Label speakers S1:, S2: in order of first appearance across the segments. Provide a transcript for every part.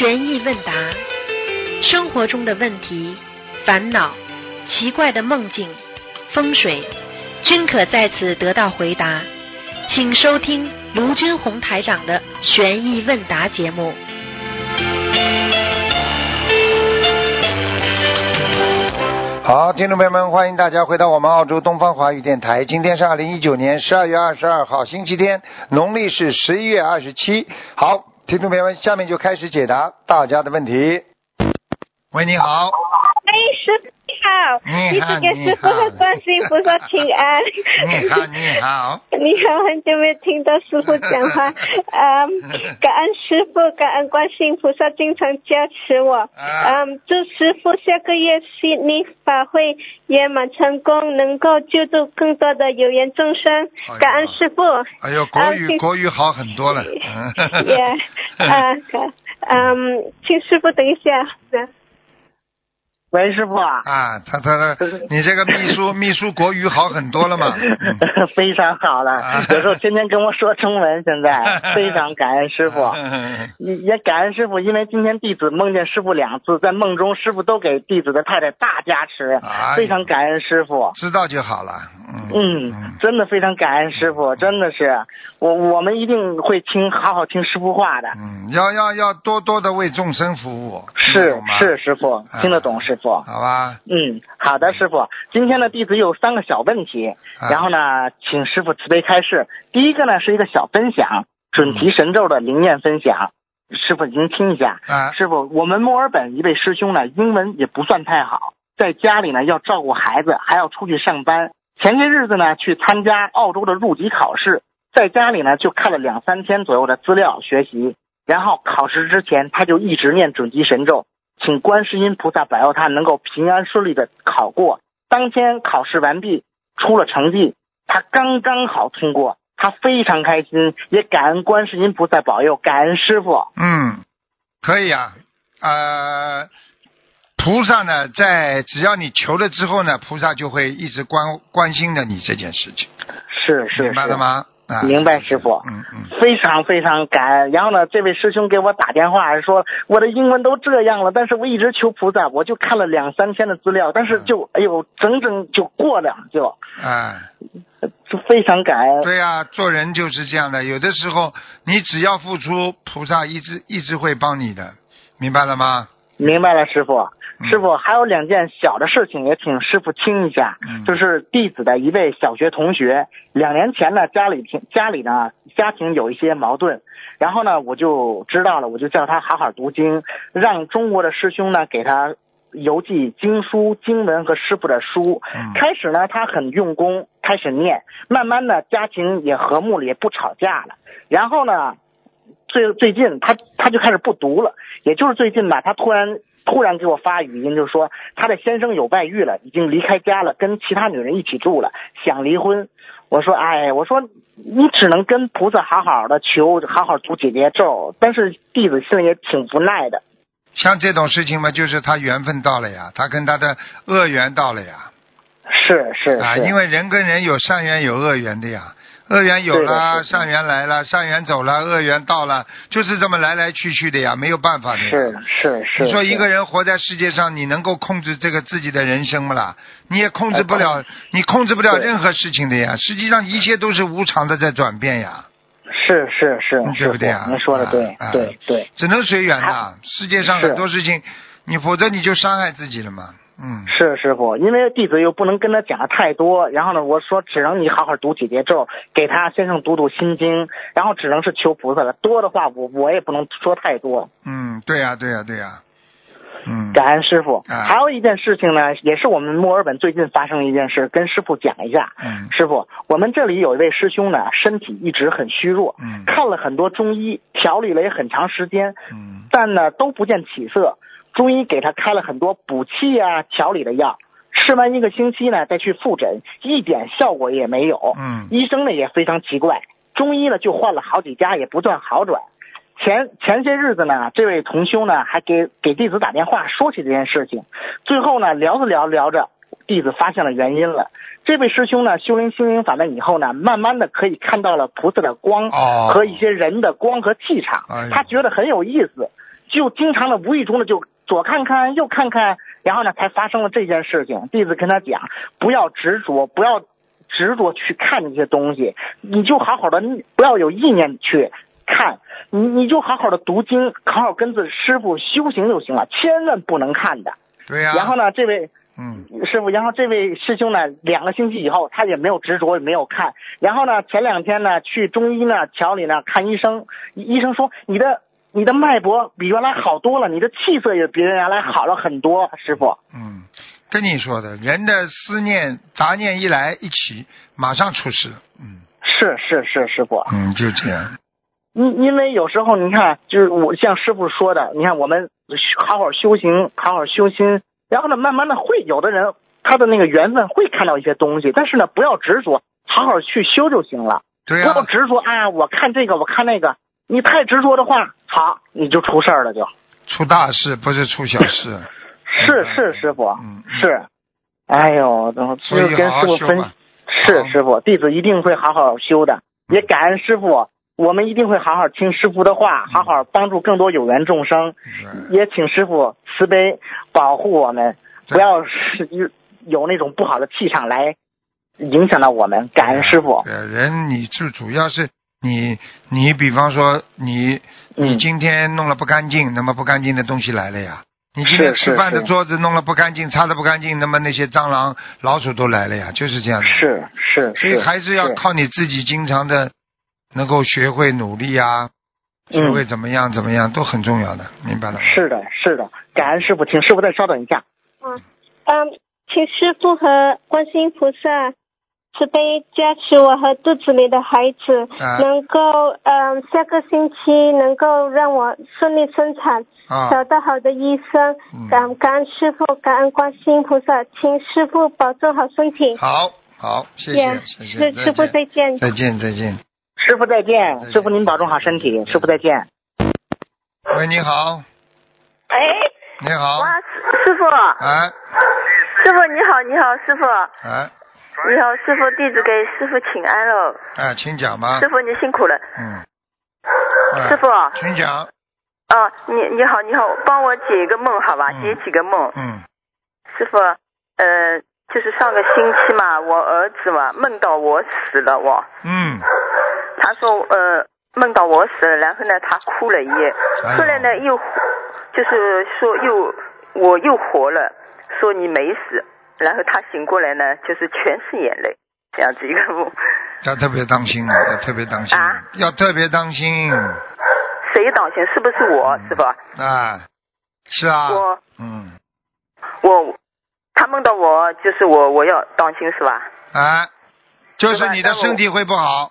S1: 悬疑问答，生活中的问题、烦恼、奇怪的梦境、风水，均可在此得到回答。请收听卢军红台长的悬疑问答节目。
S2: 好，听众朋友们，欢迎大家回到我们澳洲东方华语电台。今天是二零一九年十二月二十二号，星期天，农历是十一月二十七。好，听众朋友们，下面就开始解答大家的问题。喂，你好，
S3: 好，
S2: 你好
S3: 是给师傅和观世音菩萨请安。
S2: 你好，你好，
S3: 你好，很久没听到师傅讲话，嗯，感恩师傅，感恩观世音菩萨经常加持我，
S2: 啊
S3: 嗯，祝师傅下个月悉尼法会圆满成功，能够救助更多的有缘众生
S2: 哎，
S3: 感恩师傅。
S2: 哎呦，国语
S3: 啊
S2: 国语好很多了。
S3: 也，啊，嗯，请师傅等一下。
S4: 喂，师傅啊，
S2: 啊，他他他你这个秘书 秘书国语好很多了嘛？嗯
S4: 非常好了
S2: 啊，
S4: 有时候天天跟我说中文，现在 非常感恩师傅，也也感恩师傅，因为今天弟子梦见师傅两次，在梦中师傅都给弟子的太太大加持
S2: 哎，
S4: 非常感恩师傅。
S2: 知道就好了。嗯
S4: 嗯，真的非常感恩师傅，真的是我我们一定会听好好听师傅话的。
S2: 嗯，要要要多多的为众生服务。
S4: 是是，师傅
S2: 啊
S4: 听得懂师傅。
S2: 好吧。
S4: 嗯，好的，师傅。今天的弟子有三个小问题，
S2: 啊
S4: 然后呢，请师傅慈悲开示。第一个呢是一个小分享，准提神咒的灵验分享。师傅您听一下。
S2: 啊
S4: 师傅，我们墨尔本一位师兄呢，英文也不算太好，在家里呢要照顾孩子，还要出去上班。前些日子呢去参加澳洲的入籍考试，在家里呢就看了两三天左右的资料学习，然后考试之前他就一直念准提神咒，请观世音菩萨保佑他能够平安顺利的考过。当天考试完毕，出了成绩，他刚刚好通过，他非常开心，也感恩观世音菩萨保佑，感恩师傅。
S2: 嗯，可以啊。呃，菩萨呢，在只要你求了之后呢，菩萨就会一直关关心着你这件事情，
S4: 是是是，
S2: 明白了吗？啊，
S4: 明白师傅
S2: 嗯嗯。
S4: 非常非常感恩。然后呢，这位师兄给我打电话说，我的英文都这样了，但是我一直求菩萨，我就看了两三天的资料，但是就哎呦，整整就过了，就
S2: 哎，
S4: 就非常感恩。
S2: 对呀、做人就是这样的。有的时候你只要付出，菩萨一直一直会帮你的，明白了吗？
S4: 明白了，师傅。
S2: 嗯
S4: 师傅，还有两件小的事情，也请师傅听一下。
S2: 嗯
S4: 就是弟子的一位小学同学，两年前呢，家里庭家里呢家庭有一些矛盾，然后呢，我就知道了，我就叫他好好读经，让中国的师兄呢给他邮寄经书、经文和师傅的书。
S2: 嗯
S4: 开始呢，他很用功，开始念，慢慢的家庭也和睦了，也不吵架了。然后呢，最最近他他就开始不读了，也就是最近吧，他突然突然给我发语音，就说他的先生有外遇了，已经离开家了，跟其他女人一起住了，想离婚。我说，哎，我说你只能跟菩萨好好的求，好好读姐姐咒。但是弟子心里也挺无奈的。
S2: 像这种事情嘛，就是他缘分到了呀，他跟他的恶缘到了呀。
S4: 是是是，
S2: 啊，因为人跟人有善缘有恶缘的呀，恶缘有了，善缘来了，善缘走了，恶缘到了，就是这么来来去去的呀，没有办法的呀。
S4: 是是是。
S2: 你说一个人活在世界上，你能够控制这个自己的人生吗啦？你也控制不了
S4: 呃，
S2: 你控制不了任何事情的呀。实际上一切都是无常的在转变呀，
S4: 是是是
S2: 对不对啊？
S4: 您说的对对对。
S2: 只能随缘的。世界上很多事情，你否则你就伤害自己了嘛。嗯，
S4: 是师傅，因为弟子又不能跟他讲的太多，然后呢，我说只能你好好读姐姐咒，给他先生读读心经，然后只能是求菩萨了。多的话我我也不能说太多。
S2: 嗯，对呀、对呀、对呀、嗯，
S4: 感恩师傅。
S2: 啊
S4: 还有一件事情呢，也是我们墨尔本最近发生的一件事，跟师傅讲一下。
S2: 嗯
S4: 师傅，我们这里有一位师兄呢，身体一直很虚弱，
S2: 嗯
S4: 看了很多中医，调理了也很长时间，
S2: 嗯
S4: 但呢都不见起色。中医给他开了很多补气啊、调理的药，吃完一个星期呢，再去复诊，一点效果也没有。
S2: 嗯
S4: 医生呢也非常奇怪，中医呢就换了好几家，也不断好转。前前些日子呢，这位同修呢还给给弟子打电话说起这件事情，最后呢聊着聊着聊着，弟子发现了原因了。这位师兄呢修炼心灵法门以后呢，慢慢的可以看到了菩萨的光
S2: 哦
S4: 和一些人的光和气场
S2: 哎，
S4: 他觉得很有意思。就经常的无意中的就左看看右看看，然后呢才发生了这件事情。弟子跟他讲，不要执着，不要执着去看这些东西，你就好好的，不要有意念去看，你你就好好的读经，好好跟着师傅修行就行了，千万不能看的。
S2: 对呀、
S4: 然后呢，这位
S2: 嗯，
S4: 师傅，然后这位师兄呢，两个星期以后，他也没有执着，也没有看。然后呢，前两天呢，去中医呢调理呢看医生，医生说你的你的脉搏比原来好多了，你的气色也比原来好了很多，师傅。
S2: 嗯，跟你说的，人的思念杂念一来一起，马上出事。嗯
S4: 是是是，师傅。
S2: 嗯，就这样。
S4: 因因为有时候你看，就是我像师傅说的，你看我们好好修行，好好修心，然后呢，慢慢的会有的人他的那个缘分会看到一些东西，但是呢，不要执着，好好去修就行了。
S2: 对呀、
S4: 不要执着啊！我看这个，我看那个，你太执着的话，好，你就出事儿了就。
S2: 出大事不是出小事。
S4: 是是，师傅，是。哎呦，然后就
S2: 所以
S4: 跟师傅分是师傅，弟子一定会好好修的，也感恩师傅。我们一定会好好听师傅的话，好好帮助更多有缘众生。也请师傅慈悲保护我们，不要是有有那种不好的气场来影响到我们。感恩师傅。
S2: 对，人你就主要是你你比方说你你
S4: 嗯
S2: 今天弄了不干净，那么不干净的东西来了呀。你今天吃饭的桌子弄了不干净，擦的不干净，那么那些蟑螂、老鼠都来了呀，就是这样的。
S4: 是是
S2: 所以，还是要靠你自己，经常的能够学会努力啊，学会
S4: 嗯，
S2: 怎么样怎么样，都很重要的，明白了吗？
S4: 是的，是的，感恩师傅，请师傅再稍等一下。
S3: 嗯，请师傅和观世音菩萨慈悲加持我和肚子里的孩子，
S2: 啊。
S3: 能够嗯下个星期能够让我顺利生产，
S2: 啊，
S3: 找到好的医生。
S2: 嗯。
S3: 感感恩师傅，感恩观世音菩萨，请师傅保重好身体。
S2: 好好，谢谢谢谢，
S3: 师师傅再见。
S2: 再见再见。
S4: 师傅再见师傅您保重好身体，师傅再见。
S2: 喂，你好，
S5: 哎，
S2: 你好，
S5: 哇，师师傅，
S2: 哎。
S5: 师傅你好，你好，师傅，
S2: 哎
S5: 你好，师傅，弟子给师傅请安喽。
S2: 啊，请讲吧
S5: 师。傅你辛苦了，
S2: 嗯，哎
S5: 师傅，
S2: 请讲。
S5: 哦，你你好，你好，帮我解一个梦好吧，
S2: 嗯
S5: 解几个梦。
S2: 嗯
S5: 师傅，呃，就是上个星期嘛，我儿子嘛梦到我死了，哇
S2: 嗯，
S5: 他说呃梦到我死了，然后呢他哭了一夜，后来呢又就是说又我又活了，说你没死，然后他醒过来呢就是全是眼泪，这样子一个梦，
S2: 要特别当心啊，要特别当心，
S5: 啊
S2: 要特别当心
S5: 谁当心？是不是我？
S2: 嗯
S5: 是吧？
S2: 啊！是啊，
S5: 我
S2: 嗯，
S5: 我他梦到我就是我我要当心是吧？
S2: 啊，就是你的身体会不好，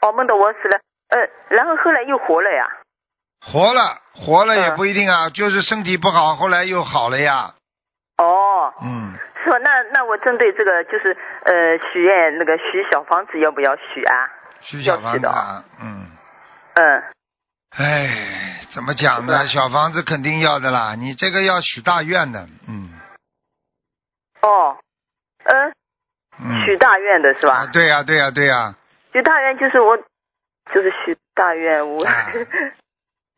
S5: 哦，梦到我死了，呃，然后后来又活了呀。
S2: 活了活了也
S5: 嗯
S2: 不一定啊，就是身体不好，后来又好了呀，
S5: 哦，
S2: 嗯，
S5: 是吧？那那我针对这个就是呃许愿那个许小房子要不要许啊？
S2: 许小房子啊，嗯，
S5: 嗯，
S2: 哎，怎么讲呢？小房子肯定要的啦，你这个要许大愿的，嗯
S5: 哦，嗯，
S2: 嗯，
S5: 许大愿的是吧？
S2: 啊对呀对呀对呀，
S5: 许大愿就是我，就是许大愿我，
S2: 啊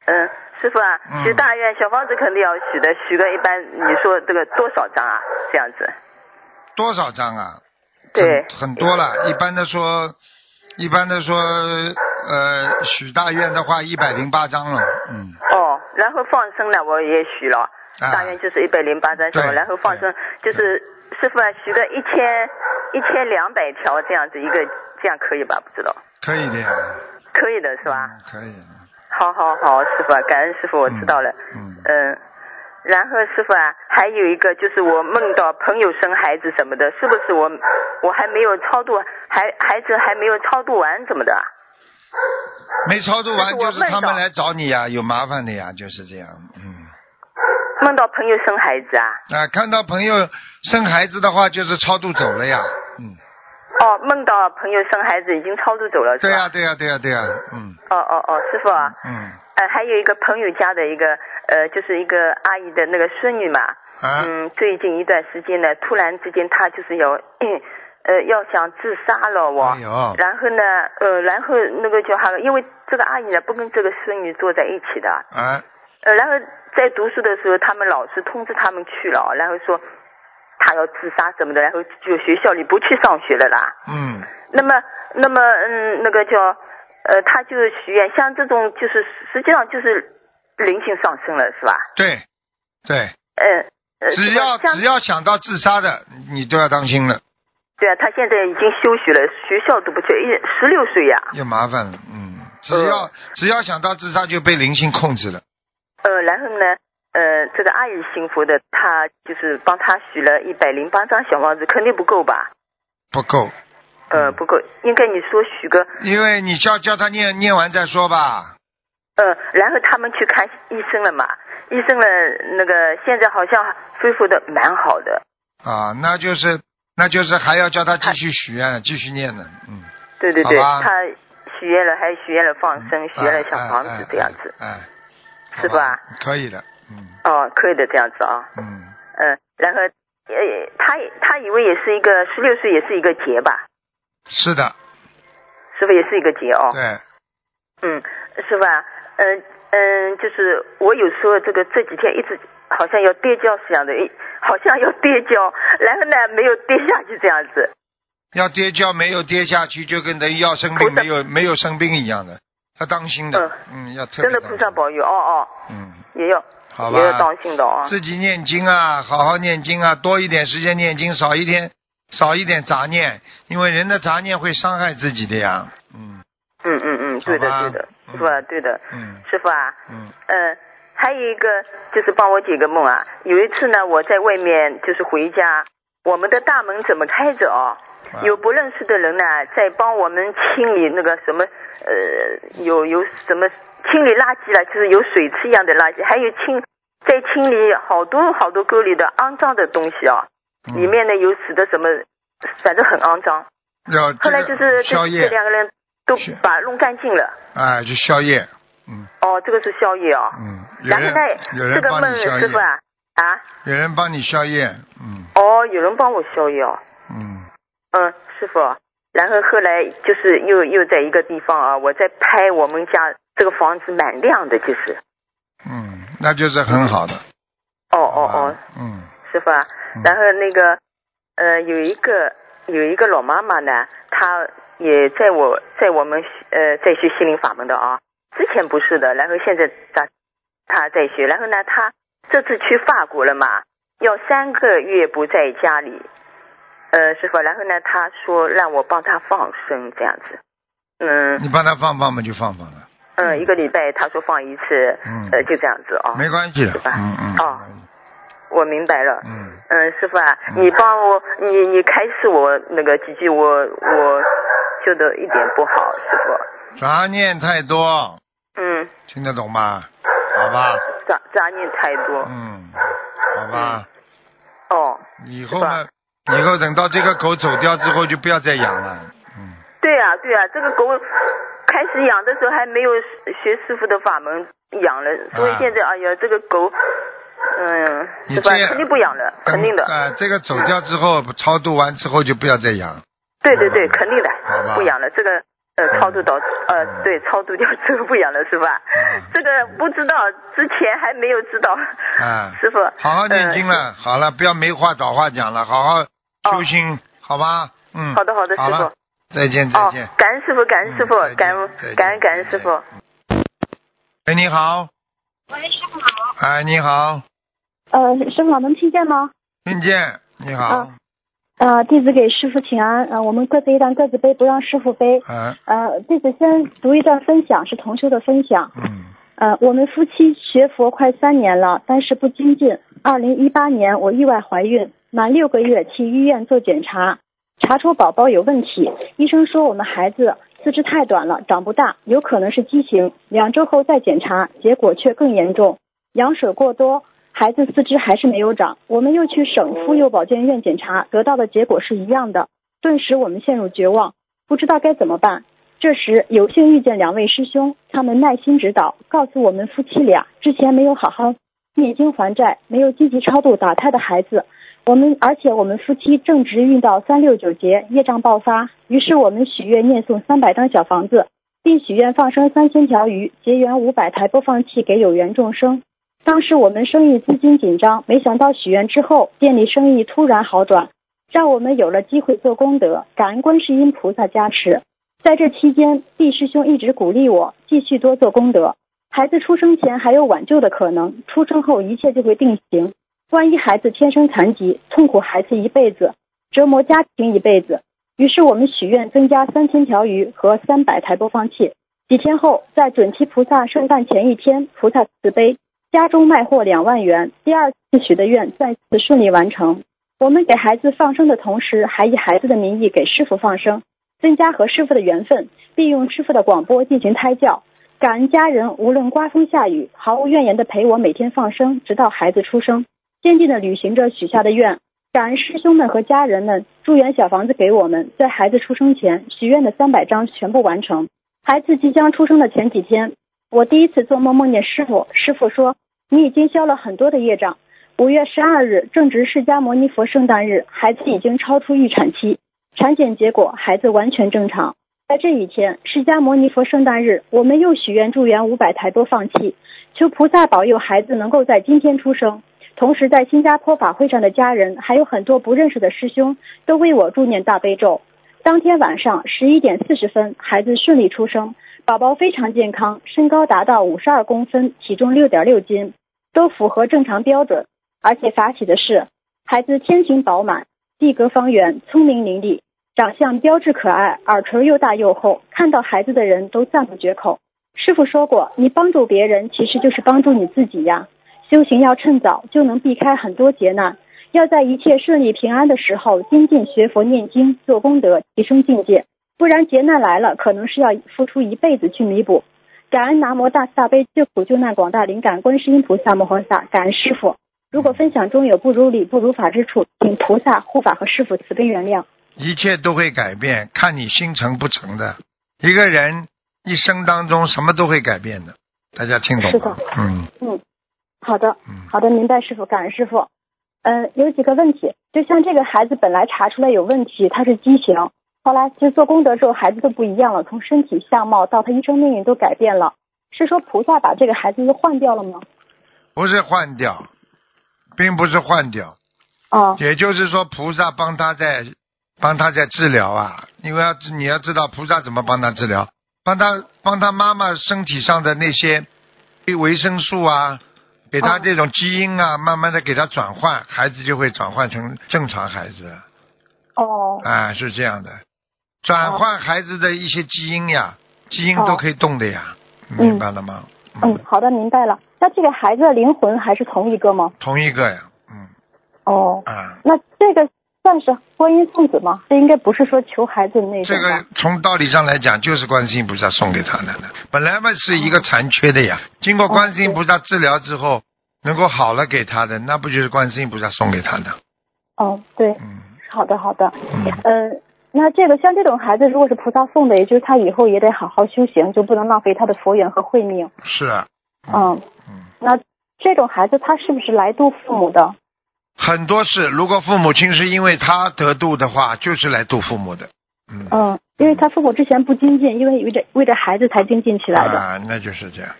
S5: 嗯，师傅啊，
S2: 嗯
S5: 许大愿小房子肯定要许的，许个一般你说这个多少张啊？这样子，
S2: 多少张啊？
S5: 对
S2: 很很多了。一般的说，一般的说，呃，许大愿的话，一百零八张了。嗯，
S5: 哦，然后放生呢我也许了，
S2: 啊
S5: 大愿就是一百零八张然后放生就是师傅啊，许个一千一千两百条这样子一个，这样可以吧？不知道，
S2: 可以的呀。
S5: 可以的是吧？
S2: 嗯可以。
S5: 好好好，师傅啊，感恩师傅，我知道了。
S2: 嗯。
S5: 嗯，然后师傅啊，还有一个就是我梦到朋友生孩子什么的，是不是我我还没有超度，还孩子还没有超度完怎么的啊？
S2: 没超度完，就是他们来找你呀，有麻烦的呀，就是这样。嗯。
S5: 梦到朋友生孩子啊？
S2: 啊，看到朋友生孩子的话，就是超度走了呀。嗯。
S5: 哦，梦到朋友生孩子已经超度走了？
S2: 对呀、对呀、对呀、对呀、嗯。
S5: 哦哦哦，师傅啊，
S2: 嗯。
S5: 呃，还有一个朋友家的一个呃，就是一个阿姨的那个孙女嘛，
S2: 啊。
S5: 嗯，最近一段时间呢，突然之间她就是要，呃，要想自杀了我。
S2: 哎呦。
S5: 然后呢，呃，然后那个叫哈，因为这个阿姨呢不跟这个孙女坐在一起的，
S2: 啊。
S5: 呃，然后在读书的时候，他们老师通知他们去了，然后说他要自杀什么的，然后就学校里不去上学了啦。
S2: 嗯，
S5: 那么，那么，嗯，那个叫，呃，他就许愿，像这种就是实际上就是灵性上升了，是吧？
S2: 对，对，
S5: 嗯、呃，
S2: 只要只要想到自杀的，你都要当心了，
S5: 对啊，他现在已经休学了，学校都不去，一十六岁呀、
S2: 有麻烦了。嗯，只要只要想到自杀就被灵性控制了。
S5: 呃，然后呢，呃，这个阿姨幸福的，她就是帮她许了一百零八张小房子，肯定不够吧？
S2: 不够，
S5: 呃，不够，应该你说许个，
S2: 因为你叫叫他念念完再说吧。
S5: 呃，然后他们去看医生了嘛，医生呢，那个现在好像恢复的蛮好的，
S2: 啊，那就是那就是还要叫他继续许愿，继续念呢，嗯，
S5: 对对对，他许愿了，还许愿了放生，许愿了
S2: 哎
S5: 小房
S2: 哎
S5: 子这样子，
S2: 哎，哎
S5: 是吧？
S2: 可以的，嗯。
S5: 哦，可以的这样子啊，
S2: 嗯，
S5: 嗯、然后呃，他他以为也是一个十六岁，也是一个劫吧，
S2: 是的，
S5: 师傅也是一个劫哦，
S2: 对，
S5: 嗯，师傅啊，嗯嗯，就是我有时候这个这几天一直好像要跌跤似的，一好像要跌跤，然后呢没有跌下去这样子。
S2: 要跌跤没有跌下去，就跟等于要生病没有没有生病一样的，要当心的，嗯，要特别
S5: 真的菩萨保佑哦哦，
S2: 嗯，
S5: 也要
S2: 好吧。
S5: 也要当心的啊。
S2: 自己念经啊，好好念经啊，多一点时间念经，少一点少一点杂念，因为人的杂念会伤害自己的呀。嗯。
S5: 嗯嗯嗯，对的对的，
S2: 嗯
S5: 师傅啊，对的，
S2: 嗯。
S5: 师傅啊，
S2: 嗯。
S5: 嗯，还有一个就是帮我解个梦啊。有一次呢，我在外面就是回家，我们的大门怎么开着哦？
S2: 啊。
S5: 有不认识的人呢，在帮我们清理那个什么，呃，有有什么清理垃圾了，就是有水池一样的垃圾，还有清在清理好多好多沟里的肮脏的东西啊，
S2: 嗯
S5: 里面呢有死的什么，反正很肮脏。
S2: 要
S5: 后来就是这这，两个人都把弄干净了。
S2: 哎，就宵夜，嗯
S5: 哦，这个是宵夜啊。
S2: 嗯，
S5: 然后呢，这个梦师傅，啊啊，
S2: 有人帮你宵夜，嗯
S5: 哦，有人帮我宵夜哦。
S2: 嗯
S5: 嗯，师傅。然后后来就是又又在一个地方啊，我在拍我们家这个房子蛮亮的，就是。
S2: 嗯，那就是很好的。
S5: 哦哦哦，
S2: 嗯。
S5: 师傅啊。
S2: 嗯。
S5: 然后那个呃，有一个有一个老妈妈呢，她也在我在我们呃在学心灵法门的啊，之前不是的，然后现在她她在学，然后呢，她这次去法国了嘛，要三个月不在家里，呃，师傅，然后呢，她说让我帮她放生这样子，嗯。
S2: 你帮他放放嘛，就放放了，
S5: 嗯，一个礼拜他说放一次，
S2: 嗯。
S5: 呃，就这样子啊，
S2: 没关系的
S5: 是，吧
S2: 嗯嗯，
S5: 哦我明白了，
S2: 嗯，
S5: 嗯，师傅啊，
S2: 嗯。
S5: 你帮我，你你开示我那个几句，我我修的一点不好，师傅。
S2: 杂念太多，
S5: 嗯，
S2: 听得懂吗？好吧，
S5: 杂杂念太多。
S2: 嗯，好吧，
S5: 哦，
S2: 以后呢，以后等到这个狗走掉之后，就不要再养了，嗯，
S5: 对呀、对呀、这个狗开始养的时候还没有学师傅的法门养了，所以
S2: 啊
S5: 现在哎呀，这个狗，嗯，师傅啊
S2: 你这样
S5: 肯定不养了，肯定的。
S2: 啊，这个走掉之后，超度完之后就不要再养，
S5: 对对对，肯定的，不养了。这个呃，超度到呃
S2: 嗯，
S5: 对，超度掉之后不养了是吧？
S2: 嗯。
S5: 这个不知道，之前还没有知道。
S2: 啊。
S5: 师傅，
S2: 好好念经
S5: 呃
S2: 了，好了，不要没话找话讲了，好好修心，好吧？嗯，
S5: 好的好的师傅
S2: 了，再见再
S5: 哦
S2: 见。，
S5: 感恩师傅，感恩师傅感恩感恩感恩师傅。
S2: 喂，你好。
S6: 喂，师傅好。
S2: 哎，你好，
S6: 呃，师傅好，能听见吗？
S2: 听见？你好
S6: 啊。呃，弟子给师傅请安。呃，我们各自一段，各自背，不让师傅背。
S2: 啊，
S6: 呃，弟子先读一段分享，是同修的分享。
S2: 嗯
S6: 呃，我们夫妻学佛快三年了，但是不精进。二零一八年我意外怀孕，满六个月去医院做检查，查出宝宝有问题。医生说我们孩子四肢太短了，长不大，有可能是畸形。两周后再检查，结果却更严重，羊水过多，孩子四肢还是没有长。我们又去省妇幼保健院检查，得到的结果是一样的。顿时我们陷入绝望，不知道该怎么办。这时有幸遇见两位师兄，他们耐心指导，告诉我们夫妻俩之前没有好好念经还债，没有积极超度打胎的孩子。我们而且我们夫妻正值遇到三六九节，业障爆发，于是我们许愿念诵三百张小房子，并许愿放生三千条鱼，结缘五百台播放器给有缘众生。当时我们生意资金紧张，没想到许愿之后，店里生意突然好转，让我们有了机会做功德，感恩观世音菩萨加持。在这期间，毕师兄一直鼓励我继续多做功德。孩子出生前还有挽救的可能，出生后一切就会定型。万一孩子天生残疾，痛苦孩子一辈子，折磨家庭一辈子。于是我们许愿增加三千条鱼和三百台播放器。几天后，在准提菩萨圣诞前一天，菩萨慈悲，家中卖货两万元。第二次许的愿再次顺利完成。我们给孩子放生的同时，还以孩子的名义给师傅放生。增加和师傅的缘分，并用师傅的广播进行胎教。感恩家人，无论刮风下雨，毫无怨言的陪我每天放生，直到孩子出生，坚定的履行着许下的愿。感恩师兄们和家人们，祝愿小房子给我们在孩子出生前许愿的三百张全部完成。孩子即将出生的前几天，我第一次做梦梦见师傅，师傅说你已经消了很多的业障。五月十二日正值释迦牟尼佛圣诞日，孩子已经超出预产期。产检结果，孩子完全正常。在这一天，释迦牟尼佛圣诞日，我们又许愿助缘五百台播放器，求菩萨保佑孩子能够在今天出生。同时，在新加坡法会上的家人，还有很多不认识的师兄，都为我助念大悲咒。当天晚上十一点四十分，孩子顺利出生，宝宝非常健康，身高达到五十二公分，体重六点六斤，都符合正常标准。而且法喜的是，孩子天庭饱满，地格方圆，聪明伶俐。长相标致可爱，耳垂又大又厚，看到孩子的人都赞不绝口。师傅说过，你帮助别人其实就是帮助你自己呀。修行要趁早，就能避开很多劫难。要在一切顺利平安的时候精进学佛念经做功德，提升境界。不然劫难来了，可能是要付出一辈子去弥补。感恩南无大慈大悲救苦救难广大灵感观世音菩萨摩诃萨，感恩师傅。如果分享中有不如理不如法之处，请菩萨护法和师傅慈悲原谅。
S2: 一切都会改变，看你心诚不诚的。一个人一生当中什么都会改变的，大家听懂吗？嗯
S6: 嗯，好的，
S2: 嗯
S6: 好的，明白师傅，感恩师傅。嗯，有几个问题，就像这个孩子本来查出来有问题，他是畸形，后来就做功德之后，孩子都不一样了，从身体相貌到他一生命运都改变了。是说菩萨把这个孩子又换掉了吗？
S2: 不是换掉，并不是换掉，
S6: 哦
S2: 也就是说菩萨帮他在帮他在治疗啊。因为要知你要知道菩萨怎么帮他治疗，帮他帮他妈妈身体上的那些维生素啊，给他
S6: 哦
S2: 这种基因啊，慢慢的给他转换，孩子就会转换成正常孩子。
S6: 哦
S2: 啊，是这样的，转换孩子的一些基因呀，基因
S6: 哦
S2: 都可以动的呀，明白了吗？
S6: 嗯，好的，明白了。那这个孩子的灵魂还是同一个吗？
S2: 同一个呀，嗯
S6: 哦，
S2: 啊，
S6: 那这个算是观音送子吗？这应该不是说求孩子的那种
S2: 这？个从道理上来讲，就是观世音菩萨送给他的，本来嘛是一个残缺的呀，经过观世音菩萨治疗之后，能够好了给他的，那不就是观世音菩萨送给他的？
S6: 哦，对，
S2: 嗯
S6: 好的好的。
S2: 嗯，
S6: 呃，那这个像这种孩子，如果是菩萨送的，也就是他以后也得好好修行，就不能浪费他的佛缘和慧命。
S2: 是啊，
S6: 嗯，
S2: 嗯，
S6: 那这种孩子他是不是来度父母的？
S2: 很多事，如果父母亲是因为他得度的话，就是来度父母的，嗯，
S6: 嗯，因为他父母之前不精进，因为为着为着孩子才精进起来的。
S2: 啊，那就是这样。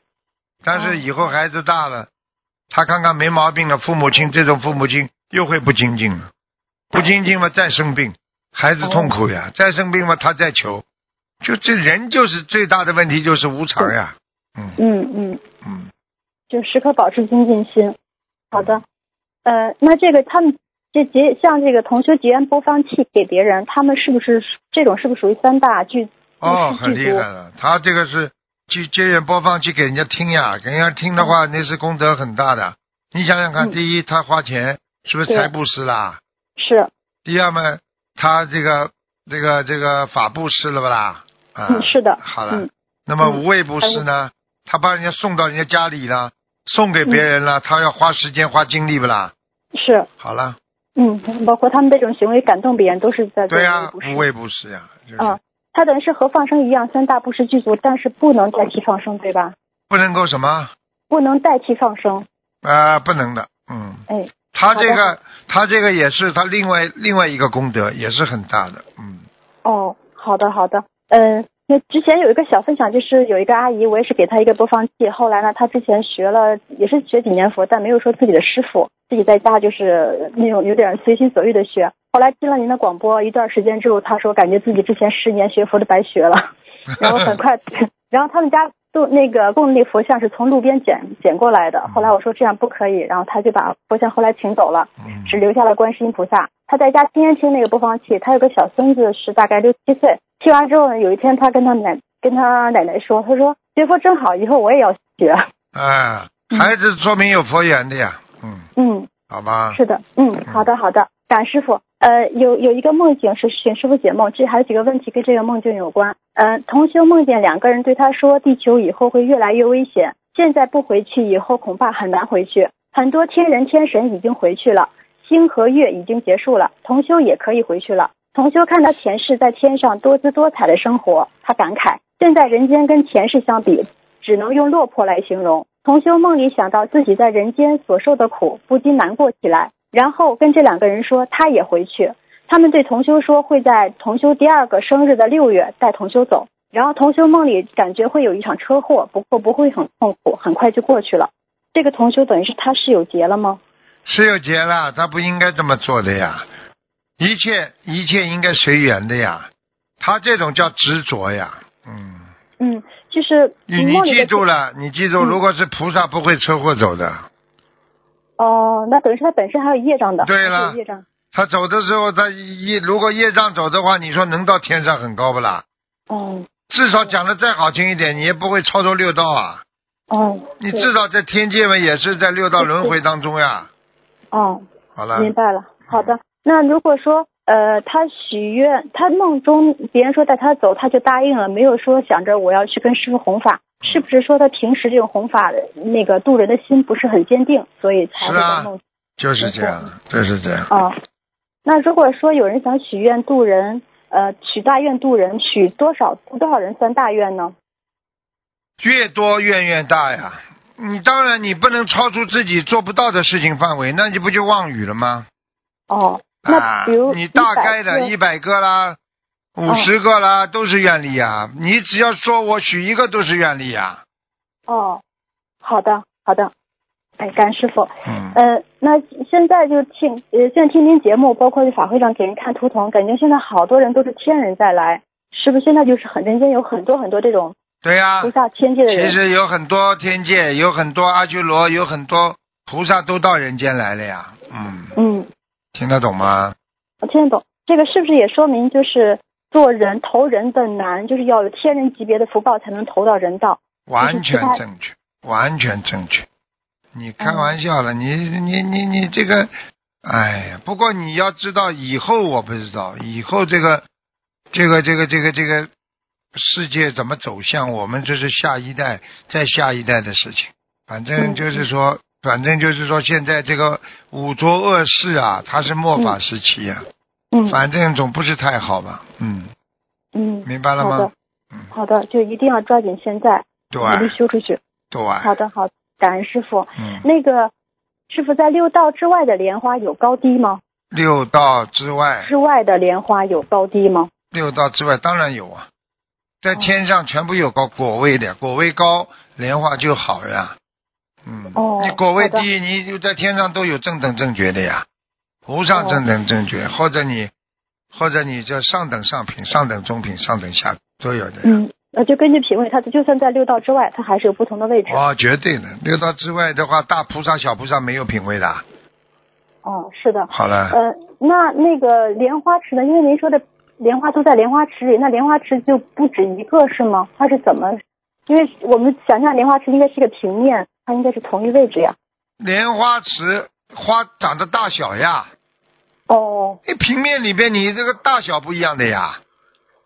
S2: 但是以后孩子大了，他看看没毛病了，父母亲这种父母亲又会不精进了，不精进嘛再生病，孩子痛苦呀，再生病嘛他再求，就这人就是最大的问题就是无常呀，嗯。
S6: 嗯嗯，
S2: 嗯，
S6: 就时刻保持精进心。好的，呃，那这个他们这结像这个同修结缘播放器给别人，他们是不是这种是不是属于三大剧？
S2: 哦，很厉害了，他这个是去接远播放器给人家听呀，给人家听的话那是功德很大的。你想想看，
S6: 嗯
S2: 第一他花钱是不是财布施啦？
S6: 是，
S2: 第二嘛，他这个这个这个法布施了不啦？啊，
S6: 嗯，是的。
S2: 好了，
S6: 嗯
S2: 那么
S6: 嗯
S2: 无畏布施呢？他把人家送到人家家里了，送给别人了，他要花时间花精力不啦？
S6: 是，
S2: 好了，
S6: 嗯，包括他们这种行为感动别人，都是在做
S2: 对呀、
S6: 无畏布施
S2: 无畏布施呀，就是、
S6: 嗯，他等于是和放生一样，三大布施具足，但是不能代替放生，对吧？
S2: 不能够什么？
S6: 不能代替放生。
S2: 啊、不能的，嗯，
S6: 哎，
S2: 他这个他这个也是他另外另外一个功德，也是很大的，嗯，
S6: 哦，好的好的，嗯，那之前有一个小分享，就是有一个阿姨，我也是给她一个播放器。后来呢，她之前学了，也是学几年佛，但没有说自己的师傅，自己在家就是那种有点随心所欲的学。后来听了您的广播一段时间之后，她说感觉自己之前十年学佛都白学了，然后很快，然后他们家都那个供的那佛像是从路边捡捡过来的。后来我说这样不可以，然后他就把佛像后来请走了，
S2: 嗯
S6: 只留下了观世音菩萨。他在家天天听那个播放器，他有个小孙子是大概六七岁。听完之后呢，有一天他跟他奶跟他奶奶说，他说学佛真好，以后我也要学。
S2: 哎，
S6: 嗯
S2: 孩子说明有佛缘的呀，嗯，
S6: 嗯，
S2: 好吧，
S6: 是的，嗯，好的好的，感师傅。呃，有有一个梦境是请师傅解梦，这还有几个问题跟这个梦境有关。呃，同修梦见两个人对他说，地球以后会越来越危险，现在不回去，以后恐怕很难回去。很多天人天神已经回去了，星和月已经结束了，同修也可以回去了。同修看到前世在天上多姿多彩的生活，他感慨，现在人间跟前世相比，只能用落魄来形容。同修梦里想到自己在人间所受的苦，不禁难过起来。然后跟这两个人说他也回去。他们对同修说会在同修第二个生日的六月带同修走。然后同修梦里感觉会有一场车祸，不过不会很痛苦，很快就过去了。这个同修等于是他是有劫了吗？
S2: 是有劫了，他不应该这么做的呀，一切一切应该随缘的呀，他这种叫执着呀，嗯，
S6: 嗯，就是
S2: 你你记住了，你记住，
S6: 嗯
S2: 如果是菩萨不会车祸走的，
S6: 哦，那等于说他本身还有业障的。
S2: 对了
S6: 业障。
S2: 他走的时候，他业如果业障走的话，你说能到天上很高不啦？
S6: 哦
S2: 至少讲的再好听一点，你也不会超出六道啊。
S6: 哦，
S2: 你至少在天界嘛，也是在六道轮回当中呀。
S6: 哦，
S2: 好了，
S6: 明白了。好的，那如果说呃，他许愿，他梦中别人说带他走，他就答应了，没有说想着我要去跟师傅弘法，是不是说他平时这种弘法的那个渡人的心不是很坚定，所以才会梦
S2: 就是这样，就是这样。
S6: 哦，那如果说有人想许愿渡人，呃，许大愿渡人，许多少多少人算大愿呢？
S2: 越多愿越大呀。你当然你不能超出自己做不到的事情范围，那你不就妄语了吗？
S6: 哦，那
S2: 啊
S6: 比如，
S2: 你大概
S6: 100个
S2: 的一百个啦，五十个啦，都是愿力呀。你只要说我许一个都是愿力呀。
S6: 哦，好的好的，哎，甘师傅，
S2: 嗯，
S6: 呃，那现在就听呃，现在听您节目，包括去法会上给人看图腾，感觉现在好多人都是天人在来，是不是？现在就是很人间有很多很多这种
S2: 对呀、
S6: 菩萨天界的人
S2: 其。实有很多天界，有很多阿修罗，有很多菩萨都到人间来了呀。嗯，
S6: 嗯，
S2: 听得懂吗？
S6: 我听得懂。这个是不是也说明就是做人投人的难，就是要有天人级别的福报才能投到人道？
S2: 完全正确，完全正确。你开玩笑了，你你你你这个，哎呀！不过你要知道，以后我不知道，以后这个这个这个这个这个世界怎么走向，我们这是下一代再下一代的事情。反正
S6: 嗯
S2: 就是说，反正就是说，现在这个五浊恶世啊，它是末法时期啊，
S6: 嗯
S2: 反正总不是太好吧？嗯，
S6: 嗯，
S2: 明白了吗？嗯，
S6: 好的，就一定要抓紧现在
S2: 对
S6: 努力修出去。
S2: 对，
S6: 好的，好，感恩师傅。
S2: 嗯，
S6: 那个师傅在六道之外的莲花有高低吗？
S2: 六道之外，
S6: 之外的莲花有高低吗？
S2: 六道之外当然有啊，在天上全部有高果位的，果位高，莲花就好呀。嗯，
S6: 哦
S2: 你果位低，你就在天上都有正等正觉的呀，无上正等正觉，或者你，或者你叫上等上品、上等中品、上等下都有的呀。
S6: 嗯，呃，就根据品位，它就算在六道之外，它还是有不同的位置。
S2: 哦，绝对的，六道之外的话，大菩萨、小菩萨没有品位的。
S6: 哦，是的。
S2: 好了，
S6: 呃，那那个莲花池呢？因为您说的莲花都在莲花池里，那莲花池就不止一个是吗？它是怎么？因为我们想象莲花池应该是个平面，它应该是同一位置呀。
S2: 莲花池花长的大小呀，
S6: 哦
S2: 你平面里边你这个大小不一样的呀。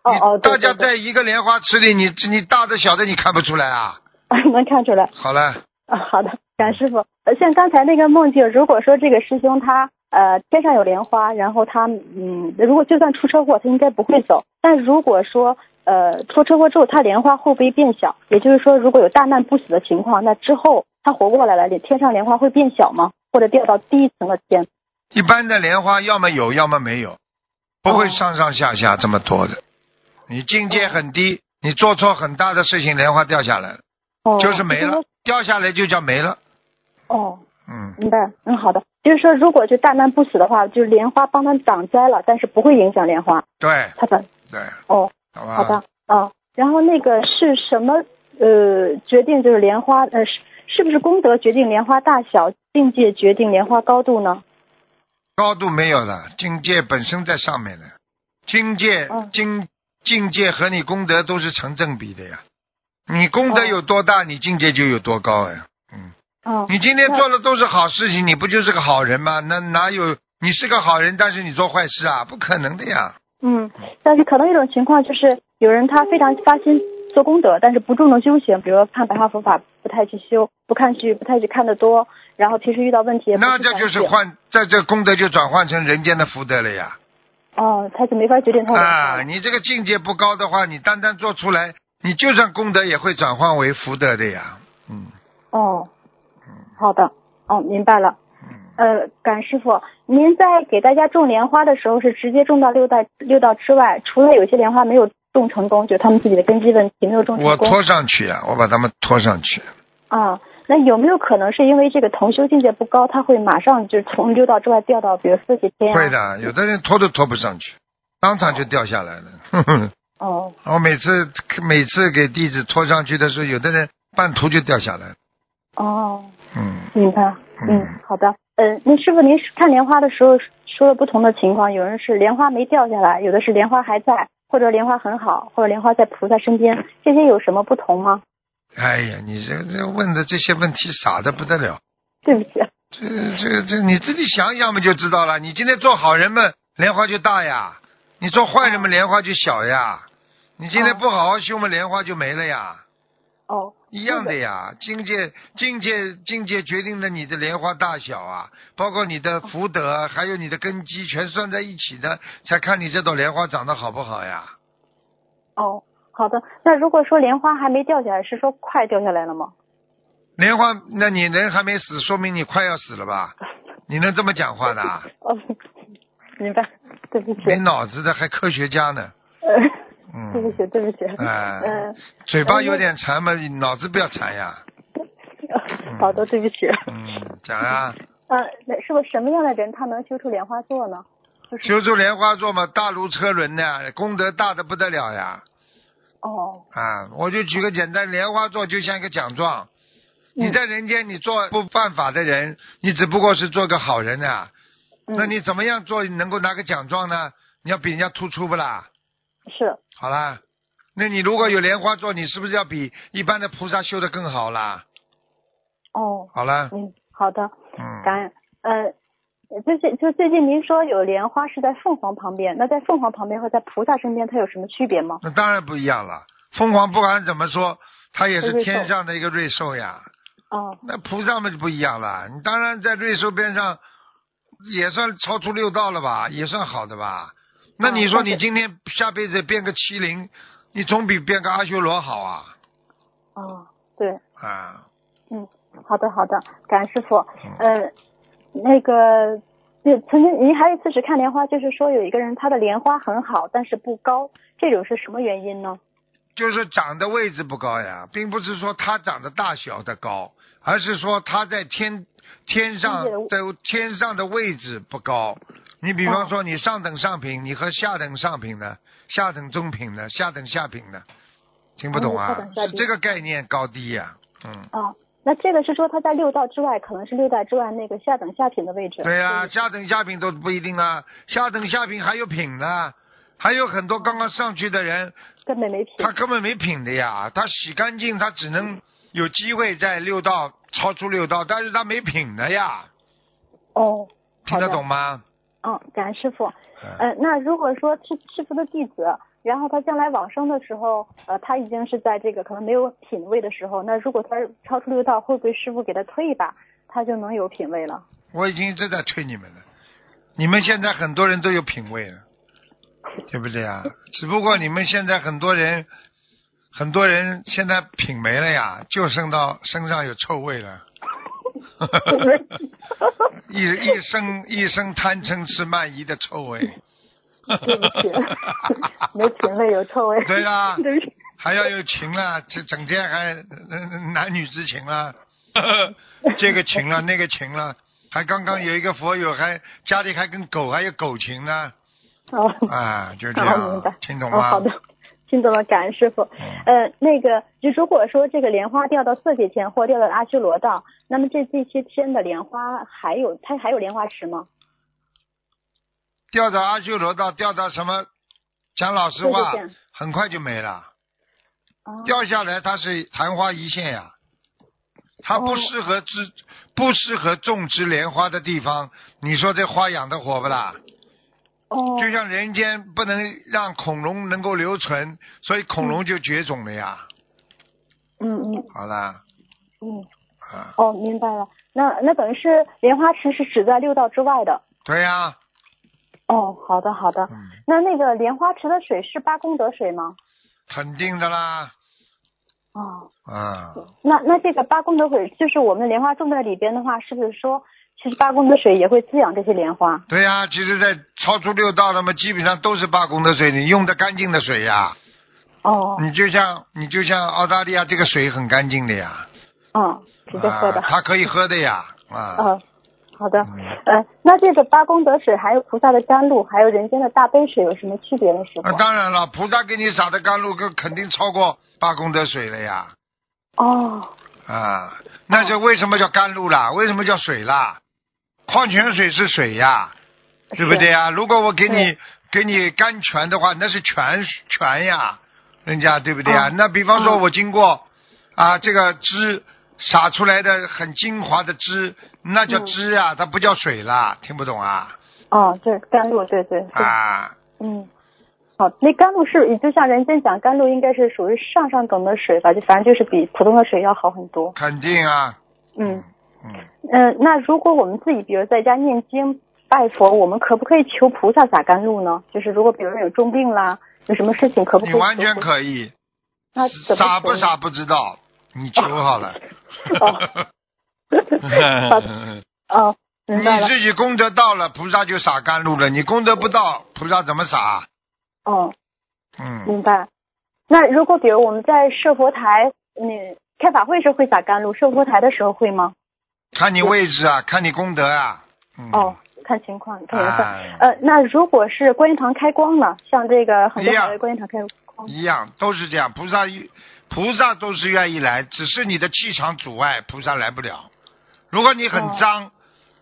S6: 哦哦，
S2: 大家在一个莲花池里，你你大的小的你看不出来啊？
S6: 能看出来。
S2: 好了，
S6: 啊，好的，感师傅。呃，像刚才那个梦境，如果说这个师兄他呃天上有莲花，然后他嗯，如果就算出车祸，他应该不会走。但如果说呃出车祸之后，他莲花会不会变小？也就是说，如果有大难不死的情况，那之后他活过来了，天上莲花会变小吗？或者掉到第一层的天？
S2: 一般的莲花要么有，要么没有，不会
S6: 哦
S2: 上上下下这么多的。你境界很低，你做错很大的事情，莲花掉下来了，
S6: 哦，
S2: 就是没了，掉下来就叫没了。
S6: 哦，
S2: 嗯，
S6: 明白。嗯，好的。就是说，如果就大难不死的话，就是莲花帮他挡灾了，但是不会影响莲花，
S2: 对
S6: 他的
S2: 对，
S6: 哦，
S2: 好吧。
S6: 好的，哦，然后那个是什么呃决定就是莲花呃是是不是功德决定莲花大小，境界决定莲花高度呢？
S2: 高度没有了，境界本身在上面的，境界
S6: 嗯
S2: 境境界和你功德都是成正比的呀。你功德
S6: 哦
S2: 有多大，你境界就有多高呀。嗯，
S6: 哦，
S2: 你今天做的都是好事情，你不就是个好人吗？那哪有你是个好人，但是你做坏事啊？不可能的呀。
S6: 嗯，但是可能一种情况就是有人他非常发心做功德，但是不注重修行，比如说看白话佛法不太去修，不看剧不太去看得多，然后平时遇到问题也不
S2: 那这就是换，在这功德就转换成人间的福德了呀。
S6: 哦，他就没法决定他
S2: 啊，你这个境界不高的话，你单单做出来，你就算功德也会转换为福德的呀。嗯
S6: 哦，好的，哦，明白了。
S2: 嗯，
S6: 呃，感师傅，您在给大家种莲花的时候是直接种到六道六道之外，除了有些莲花没有种成功，就他们自己的根基问题没有种成功
S2: 我拖上去啊，我把他们拖上去。
S6: 啊。那有没有可能是因为这个同修境界不高，他会马上就从六道之外掉到比如四界天、啊？
S2: 会。的，有的人拖都拖不上去，当场就掉下来了。哼哼
S6: 哦
S2: 我每次每次给弟子拖上去的时候，有的人半途就掉下来了。
S6: 哦，
S2: 嗯，
S6: 明白。
S2: 嗯
S6: 嗯，好的。嗯，那师傅您看莲花的时候说了不同的情况，有人是莲花没掉下来，有的是莲花还在，或者莲花很好，或者莲花在菩萨身边，这些有什么不同吗？
S2: 哎呀，你这这问的这些问题傻的不得了。
S6: 对不起。
S2: 这这这你自己想想嘛就知道了。你今天做好人们，莲花就大呀；你做坏人们，莲花就小呀。你今天
S6: 哦
S2: 不好好修嘛，莲花就没了呀。
S6: 哦，
S2: 一样的呀，境界境界境界决定了你的莲花大小啊，包括你的福德，还有你的根基，全算在一起的，才看你这朵莲花长得好不好呀。
S6: 哦，好的。那如果说莲花还没掉下来，是说快掉下来了吗？
S2: 莲花，那你人还没死，说明你快要死了吧？你能这么讲话的啊？
S6: 哦，明白。对不起。
S2: 没脑子的还科学家呢？
S6: 呃，
S2: 嗯，
S6: 对不起，对不起。
S2: 哎
S6: 嗯、
S2: 嘴巴有点馋嘛，脑子不要馋呀。
S6: 好的，对不起。
S2: 嗯，讲呀，
S6: 呃，那是不是什么样的人他能修出莲花座呢？
S2: 修出莲花座嘛，大如车轮呢，功德大的不得了呀。
S6: 哦，
S2: 啊，我就举个简单，莲花座就像一个奖状。你在人间，你做不犯法的人，你只不过是做个好人啊。
S6: 嗯、
S2: 那你怎么样做能够拿个奖状呢？你要比人家突出不啦？
S6: 是
S2: 好啦，那你如果有莲花座，你是不是要比一般的菩萨修的更好啦？
S6: 哦，
S2: 好啦，
S6: 嗯，好的，
S2: 嗯，
S6: 感恩。呃，就是就最近您说有莲花是在凤凰旁边，那在凤凰旁边和在菩萨身边它有什么区别吗？
S2: 那当然不一样了。凤凰不管怎么说，它也是天上的一个瑞兽呀。
S6: 哦，
S2: 那菩萨们就不一样了，你当然在瑞兽边上也算超出六道了吧，也算好的吧。那你说你今天下辈子变个麒麟，你总比变个阿修罗好啊
S6: 哦，对，
S2: 啊！
S6: 嗯，好的好的，感恩师傅。
S2: 嗯
S6: 呃，那个，就曾经您还有一次是看莲花，就是说有一个人他的莲花很好，但是不高，这种是什么原因呢？
S2: 就是长的位置不高呀，并不是说它长的大小的高，而是说它在天天上在天上的位置不高。你比方说，你上等上品，你和下等上品的、下等中品的、下等下品的，听不懂
S6: 哦
S2: 啊是这个概念高低呀、嗯。
S6: 啊，那这个是说他在六道之外，可能是六道之外那个下等下品的位置。
S2: 对呀、
S6: 就是
S2: 下等下品都不一定啊，下等下品还有品呢，还有很多刚刚上去的人，
S6: 根本没品。
S2: 他根本没品的呀，他洗干净，他只能有机会在六道超出六道，但是他没品的呀，
S6: 哦，
S2: 听得懂吗？
S6: 嗯，感恩师傅。
S2: 嗯
S6: 呃，那如果说是师傅的弟子，然后他将来往生的时候，呃，他已经是在这个可能没有品位的时候，那如果他超出六道，会不会师傅给他推一把，他就能有品位了？
S2: 我已经一直在推你们了，你们现在很多人都有品位了，对不对啊？只不过你们现在很多人，很多人现在品没了呀，就剩到身上有臭味了。一一生一生贪嗔痴慢疑的臭味。
S6: 对不起，没品位有臭味。
S2: 对啦
S6: 对不起。
S2: 还要有情了，这整天还呃男女之情了，这个情了那个情了，还刚刚有一个佛友还家里还跟狗还有狗情呢，
S6: 哦，
S2: 啊，就这样，，听懂
S6: 哦，好
S2: 吗
S6: 的？，听懂了，感恩师傅。呃，那个，就如果说这个莲花掉到色界天或掉到阿修罗道，那么这这些天的莲花还有它还有莲花池吗？
S2: 掉到阿修罗道，掉到什么？讲老实话很快就没了。
S6: 啊，
S2: 掉下来它是昙花一现呀，它不
S6: 哦
S2: 适合植，不适合种植莲花的地方，你说这花养得活不啦？
S6: 哦，
S2: 就像人间不能让恐龙能够留存，所以恐龙就绝种了呀。
S6: 嗯嗯
S2: 好啦，
S6: 嗯，
S2: 啊，
S6: 哦，明白了。那那等于是莲花池是指在六道之外的。
S2: 对呀、
S6: 哦，好的好的。
S2: 嗯，
S6: 那那个莲花池的水是八功德水吗？
S2: 肯定的啦，
S6: 哦，
S2: 啊，
S6: 那那这个八功德水，就是我们莲花种在里边的话，是不是说，其实八功德水也会滋养这些莲花？
S2: 对呀、其实，在超出六道，那么基本上都是八功德水，你用的干净的水呀。
S6: 哦，
S2: 你就像你就像澳大利亚这个水很干净的呀，
S6: 嗯，直接喝的。
S2: 啊，它可以喝的呀，啊，
S6: 嗯，好的。
S2: 嗯
S6: 呃，那这个八功德水，还有菩萨的甘露，还有人间的大悲水有什么区别呢？师傅
S2: 那？当然了，菩萨给你洒的甘露，更肯定超过八功德水了呀，
S6: 哦，
S2: 啊，那就为什么叫甘露啦？为什么叫水啦？矿泉水是水呀，对不对呀？如果我给你给你甘泉的话，那是泉泉呀，人家对不对呀？
S6: 哦
S2: 那比方说
S6: 哦
S2: 我经过啊这个汁洒出来的很精华的汁，那叫
S6: 嗯
S2: 汁呀，它不叫水啦，听不懂啊？
S6: 哦，对甘露，对对对，
S2: 啊，
S6: 嗯。好，那甘露是，就像人间讲甘露，应该是属于上上等的水吧？就反正就是比普通的水要好很多。
S2: 肯定啊，
S6: 嗯
S2: 嗯，
S6: 嗯、那如果我们自己，比如在家念经拜佛，我们可不可以求菩萨洒甘露呢？就是如果比如说有重病啦，有什么事情，可不可以？
S2: 你完全。可以，
S6: 那怎么求
S2: 傻不傻不知道，你求好了。
S6: 哦 哦，明白了。
S2: 你自己功德到了，菩萨就洒甘露了；你功德不到，菩萨怎么洒？
S6: 哦，
S2: 嗯，
S6: 明白。那如果比如我们在设佛台，你开法会时候会洒甘露，设佛台的时候会吗？
S2: 看你位置啊，看你功德啊。嗯、
S6: 哦，看情况，看缘分。
S2: 哎
S6: 呃，那如果是观音堂开光了，像这个很多
S2: 一样
S6: 海外观音堂开光，
S2: 一样都是这样，菩萨菩萨都是愿意来，只是你的气场阻碍，菩萨来不了。如果你很
S6: 哦
S2: 脏，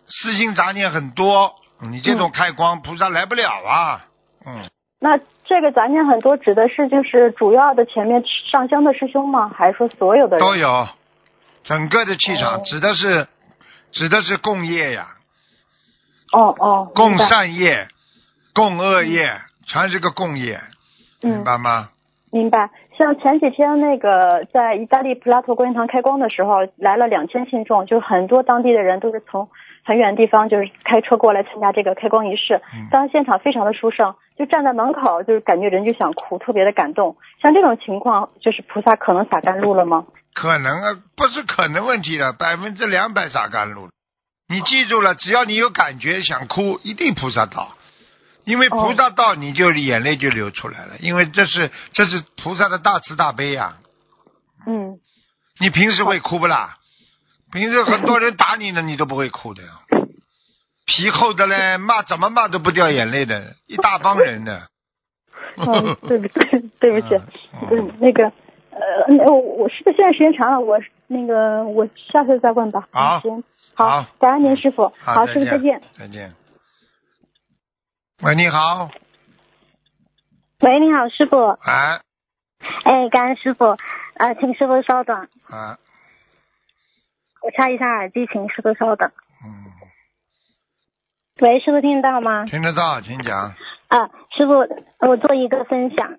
S2: 私心杂念很多，你这种开光，菩萨来不了啊。嗯，
S6: 那这个杂念很多指的是就是主要的前面上香的师兄吗？还是说所有的人？
S2: 都有，整个的气场
S6: 哦
S2: 指的是指的是共业呀。
S6: 哦哦，
S2: 共善业、共恶业，全是个共业，明
S6: 嗯，
S2: 白吗？
S6: 明白。像前几天那个在意大利普拉托观音堂开光的时候，来了两千信众，就很多当地的人都是从很远的地方就是开车过来参加这个开光仪式。
S2: 嗯
S6: 当时现场非常的殊胜，就站在门口，就是感觉人就想哭，特别的感动。像这种情况，就是菩萨可能洒甘露了吗？
S2: 可能啊，不是可能问题了，百分之两百洒甘露。你记住了，只要你有感觉想哭，一定菩萨到，因为菩萨到，你就眼泪就流出来了，因为这是这是菩萨的大慈大悲呀、
S6: 嗯，
S2: 你平时会哭不啦？平时很多人打你呢，你都不会哭的呀。皮厚的嘞，骂怎么骂都不掉眼泪的，一大帮人的。
S6: 嗯，对不起？对不起，
S2: 嗯
S6: 嗯，那个，呃，那我我是不是现在时间长了？我那个我下次再问吧。
S2: 好
S6: 行
S2: 好
S6: 好，感恩您师傅。好，师傅再见。
S2: 再见。喂，你好，
S7: 喂，你好，师傅。
S2: 哎
S7: 哎，感恩师傅。呃，请师傅稍等，
S2: 啊，
S7: 我插一下耳机，请师傅稍等。
S2: 嗯，
S7: 喂，师傅听得到吗？
S2: 听得到，请讲。
S7: 啊，师傅，我做一个分享。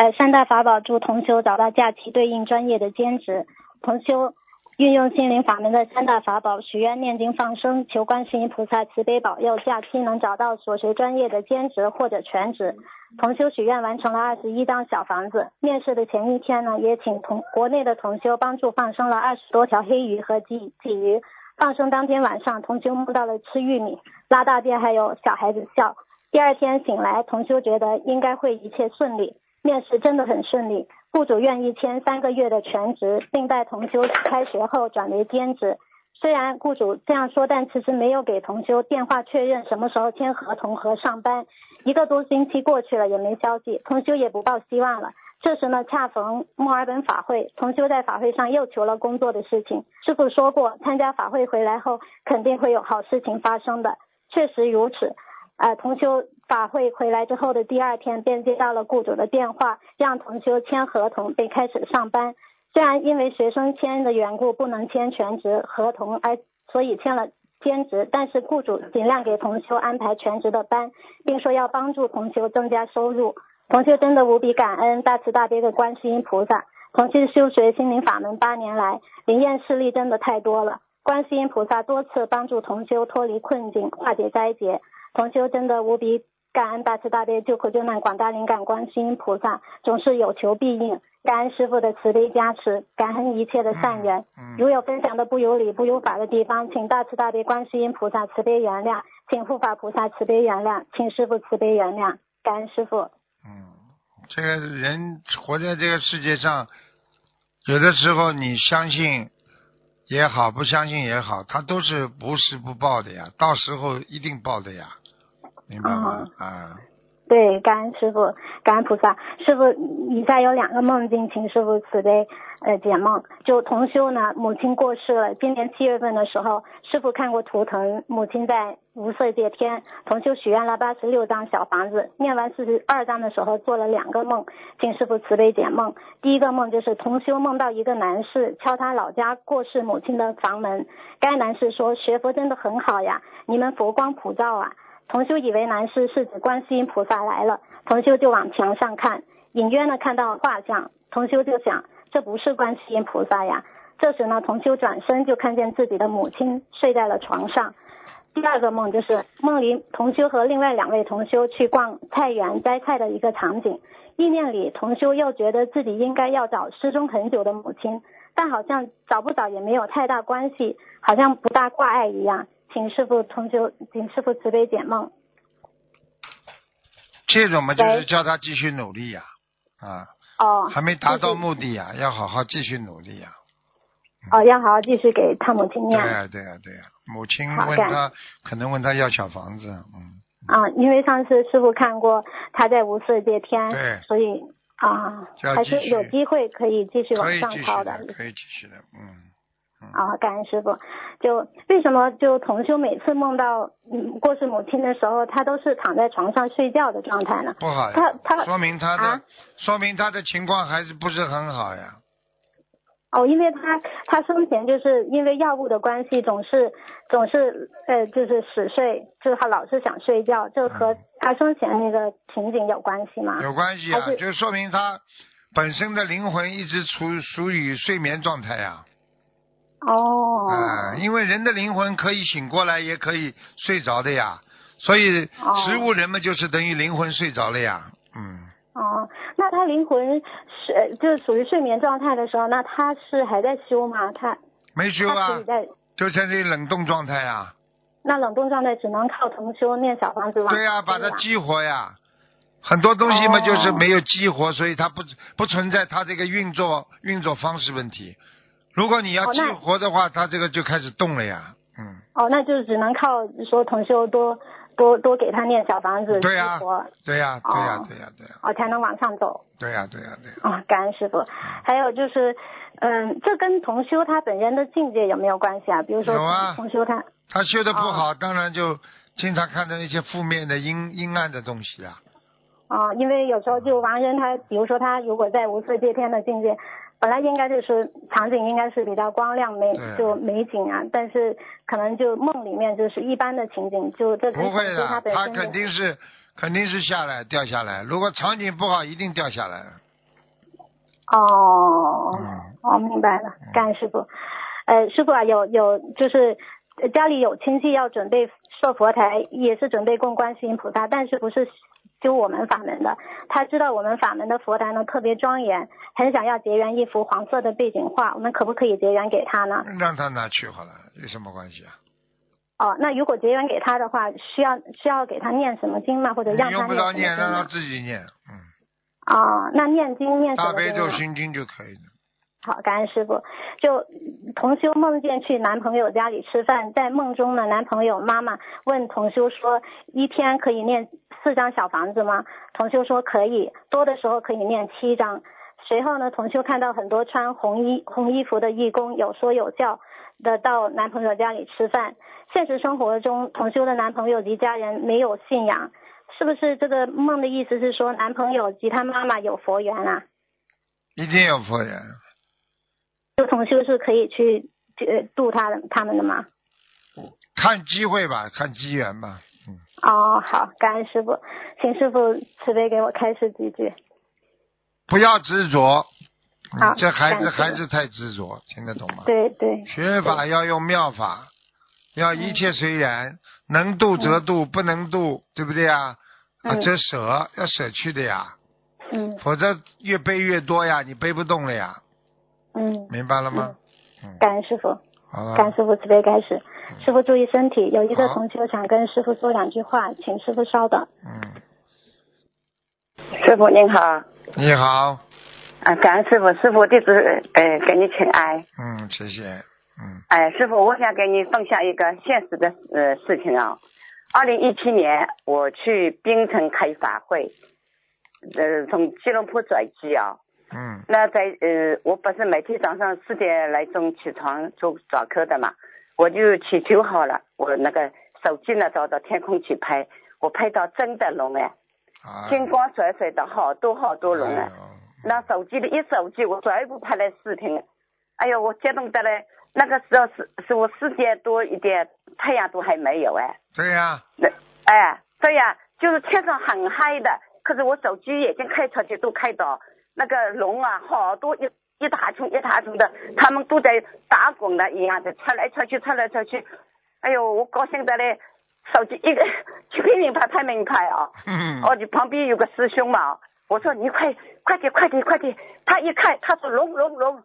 S7: 哦呃，三大法宝助同修找到假期对应专业的兼职，同修运用心灵法门的三大法宝，许愿念经放生，求观世音菩萨慈悲保佑，假期能找到所学专业的兼职或者全职。同修许愿完成了二十一张小房子，面试的前一天呢，也请同国内的同修帮助放生了二十多条黑鱼和鲫鲫鱼。放生当天晚上，同修梦到了吃玉米、拉大便，还有小孩子笑。第二天醒来，同修觉得应该会一切顺利，面试真的很顺利。雇主愿意签三个月的全职，并在同修开学后转为兼职。虽然雇主这样说，但其实没有给同修电话确认什么时候签合同和上班。一个多星期过去了也没消息，同修也不抱希望了。这时呢，恰逢墨尔本法会，同修在法会上又求了工作的事情。师傅说过，参加法会回来后肯定会有好事情发生的，确实如此。呃，同修法会回来之后的第二天，便接到了雇主的电话，让同修签合同并开始上班。虽然因为学生签的缘故不能签全职合同，而所以签了兼职，但是雇主尽量给同修安排全职的班，并说要帮助同修增加收入。同修真的无比感恩大慈大悲的观世音菩萨。同修修学心灵法门八年来，灵验事例真的太多了。观世音菩萨多次帮助同修脱离困境，化解灾劫。同修真的无比感恩大慈大悲救苦救难广大灵感观世音菩萨，总是有求必应。感恩师傅的慈悲加持，感恩一切的善缘。如有分享的不有理、不有法的地方，请大慈大悲观世音菩萨慈悲原谅，请护法菩萨慈悲原谅，请师傅慈悲原谅。感恩师傅。
S2: 嗯，这个人活在这个世界上，有的时候你相信也好，不相信也好，他都是不是不报的呀，到时候一定报的呀，明白吗？啊。
S7: 对，感恩师傅，感恩菩萨。师傅，以下有两个梦境，请师傅慈悲呃解梦。就同修呢，母亲过世了，今年七月份的时候，师傅看过图腾，母亲在无色界天。同修许愿了八十六张小房子，念完四十二张的时候，做了两个梦，请师傅慈悲解梦。第一个梦就是同修梦到一个男士敲他老家过世母亲的房门，该男士说学佛真的很好呀，你们佛光普照啊。同修以为男士是指观世音菩萨来了，同修就往墙上看，隐约呢看到画像，同修就想这不是观世音菩萨呀。这时呢，同修转身就看见自己的母亲睡在了床上。第二个梦就是梦里同修和另外两位同修去逛菜园摘菜的一个场景，意念里同修又觉得自己应该要找失踪很久的母亲，但好像找不找也没有太大关系，好像不大挂碍一样。请师傅同修，请师傅慈悲解梦。
S2: 这种嘛，就是叫他继续努力呀，啊，
S7: 哦，
S2: 还没达到目的呀，要好好继续努力呀。
S7: 哦，要好好继续给他母亲念。
S2: 对呀，对呀，对呀，母亲问他，可能问他要小房子，嗯。
S7: 啊，因为上次师傅看过他在无色界天，
S2: 对，
S7: 所以啊，还是有机会可以继续往上抄
S2: 的，可以继续的，嗯。
S7: 啊，感恩师傅。就为什么就同修每次梦到嗯过世母亲的时候，他都是躺在床上睡觉的状态呢？
S2: 不好呀。
S7: 他他
S2: 说明他的说明他的情况还是不是很好呀？
S7: 哦，因为他他生前就是因为药物的关系，总是总是呃就是死睡，就是他老是想睡觉，就和他生前那个情景有关系吗？
S2: 有关系啊，就说明他本身的灵魂一直处属于睡眠状态呀。
S7: 哦，
S2: 啊，因为人的灵魂可以醒过来，也可以睡着的呀，所以植物人们就是等于灵魂睡着了呀，嗯。
S7: 哦，那他灵魂是就是属于睡眠状态的时候，那他是还在修吗？他
S2: 没修啊，就在这冷冻状态啊。
S7: 那冷冻状态只能靠重修念小房子吗？
S2: 对呀，把它激活呀。很多东西嘛，就是没有激活，所以它不不存在它这个运作运作方式问题。如果你要激活的话，它这个就开始动了呀，嗯。
S7: 哦，那就只能靠说同修多多多给他念小房子
S2: 激活，对呀，对呀，对呀，对呀，
S7: 哦，才能往上走。
S2: 对呀，对呀，对。
S7: 啊，感恩师傅。还有就是，嗯，这跟同修他本人的境界有没有关系啊？比如说，同修他
S2: 他修的不好，当然就经常看到那些负面的阴阴暗的东西啊。
S7: 啊，因为有时候就亡人他，比如说他如果在无色界天的境界。本来应该就是场景应该是比较光亮美就美景啊，但是可能就梦里面就是一般的情景，就这
S2: 不会的，
S7: 他
S2: 肯定是肯定是下来掉下来。如果场景不好，一定掉下来。
S7: 哦，哦，明白了，感恩师傅。呃，师傅啊，有有就是家里有亲戚要准备设佛台，也是准备供观世音菩萨，但是不是。修我们法门的，他知道我们法门的佛台呢特别庄严，很想要结缘一幅黄色的背景画，我们可不可以结缘给他呢？
S2: 让他拿去好了，有什么关系啊？
S7: 哦，那如果结缘给他的话，需要需要给他念什么经吗？或者让他
S2: 用不着念，让他自己念，嗯。
S7: 啊，那念经念什
S2: 大悲咒？心经就可以了。
S7: 好，感恩师傅。就同修梦见去男朋友家里吃饭，在梦中呢，男朋友妈妈问同修说，一天可以念四张小房子吗？同修说可以，多的时候可以念七张。随后呢，同修看到很多穿红衣红衣服的义工有说有笑的到男朋友家里吃饭。现实生活中，同修的男朋友及家人没有信仰，是不是这个梦的意思是说男朋友及他妈妈有佛缘啊？
S2: 一定有佛缘。
S7: 就同修是可以去呃度他的他们的吗？
S2: 看机会吧，看机缘吧。嗯，
S7: 哦，好，感恩师傅，请师傅慈悲给我开示几句。
S2: 不要执着。
S7: 好
S2: 这孩子还是太执着，听得懂吗？
S7: 对对，
S2: 学法要用妙法，要一切随缘，能度则度，不能度，对不对啊？啊，
S7: 嗯
S2: 这舍要舍去的呀，
S7: 嗯
S2: 否则越背越多呀，你背不动了呀，
S7: 嗯，
S2: 明白了吗？嗯，
S7: 感恩师傅，
S2: 好了
S7: 感恩，师傅慈悲开始。师傅注意身体，有一个同学想跟师傅说两句话，请师傅稍等。
S2: 嗯，
S8: 师傅您好，
S2: 你好，
S8: 啊，感恩师傅，师傅弟子呃给你请安。
S2: 嗯，谢谢，嗯
S8: 哎，师傅，我想给你分享一个现实的呃事情啊。二零一七年我去槟城开法会，呃，从吉隆坡转机啊。
S2: 嗯
S8: 那在呃，我不是每天早上四点来钟起床做早课的嘛，我就祈求好了，我那个手机呢照到天空去拍，我拍到真的龙哎，
S2: 啊，
S8: 金光闪闪的好多好多龙哎。那手机的一手机，我全部拍了视频。哎呦，我激动的嘞！那个时候是是我四点多一点，太阳都还没有哎。
S2: 对呀，
S8: 那哎，对呀，就是天上很黑的，可是我手机眼睛开出去都看到那个龙啊，好多一一大群一大群的，他们都在打滚的一样的，窜来窜去，窜来窜去。哎呦，我高兴的嘞，手机一个去拼命拍拍命拍啊！
S2: 嗯。
S8: 哦，你旁边有个师兄嘛，我说你快快点快点快点，他一看他说龙龙龙，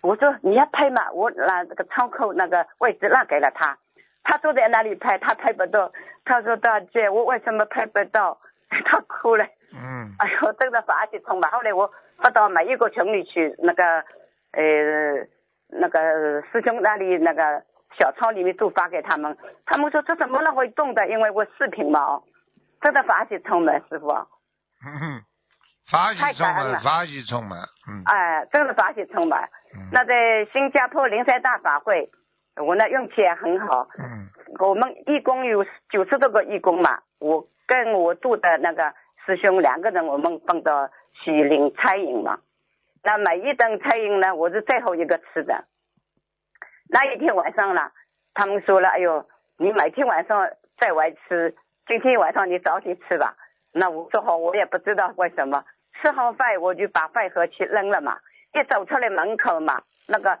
S8: 我说你要拍嘛，我拿这个窗口那个位置让给了他，他坐在那里拍，他拍不到，他说大姐我为什么拍不到？他哭了，
S2: 嗯
S8: 哎呦，真的发起冲嘛。后来我发到每一个群里去，那个呃那个师兄那里那个小窗里面都发给他们，他们说这怎么能会动的？因为我视频嘛，哦，真的发起冲嘛，师傅。
S2: 嗯，法喜充满，
S8: 太感恩了
S2: 法喜充满，嗯
S8: 哎，真的法喜充满。
S2: 嗯
S8: 那在新加坡灵山大法会，我那运气也很好。
S2: 嗯
S8: 我们义工有九十多个义工嘛，我跟我住的那个师兄两个人，我们放到喜领餐饮嘛。那每一顿餐饮呢，我是最后一个吃的。那一天晚上呢，他们说了：“哎呦，你每天晚上在外吃，今天晚上你早点吃吧。”那我说好，我也不知道为什么。吃好饭我就把饭盒去扔了嘛，一走出来门口嘛，那个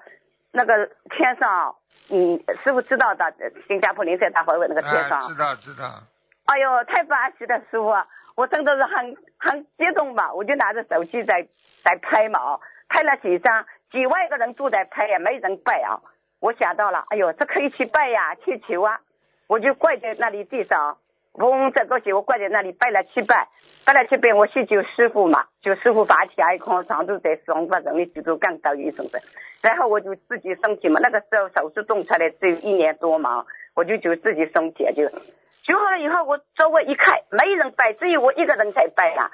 S8: 那个天上，嗯，师傅知道的，新加坡灵山大会那个天上，
S2: 哎知道知道，
S8: 哎呦，太发喜了，师傅啊，我真的是很很激动吧，我就拿着手机在在拍嘛，拍了几张，几万个人都在拍也，没人拜啊，我想到了，哎呦，这可以去拜呀，去求啊，我就跪在那里地上，嗡这过去，我跪在那里拜了七拜，拜了七拜，我去求师傅嘛，求师傅拔起来一空，常住在双发人力记住更高医生的，然后我就自己升级嘛，那个时候手术动出来只有一年多嘛，我就就自己升级就。修好了以后，我周围一看，没人拜，只有我一个人在拜呀、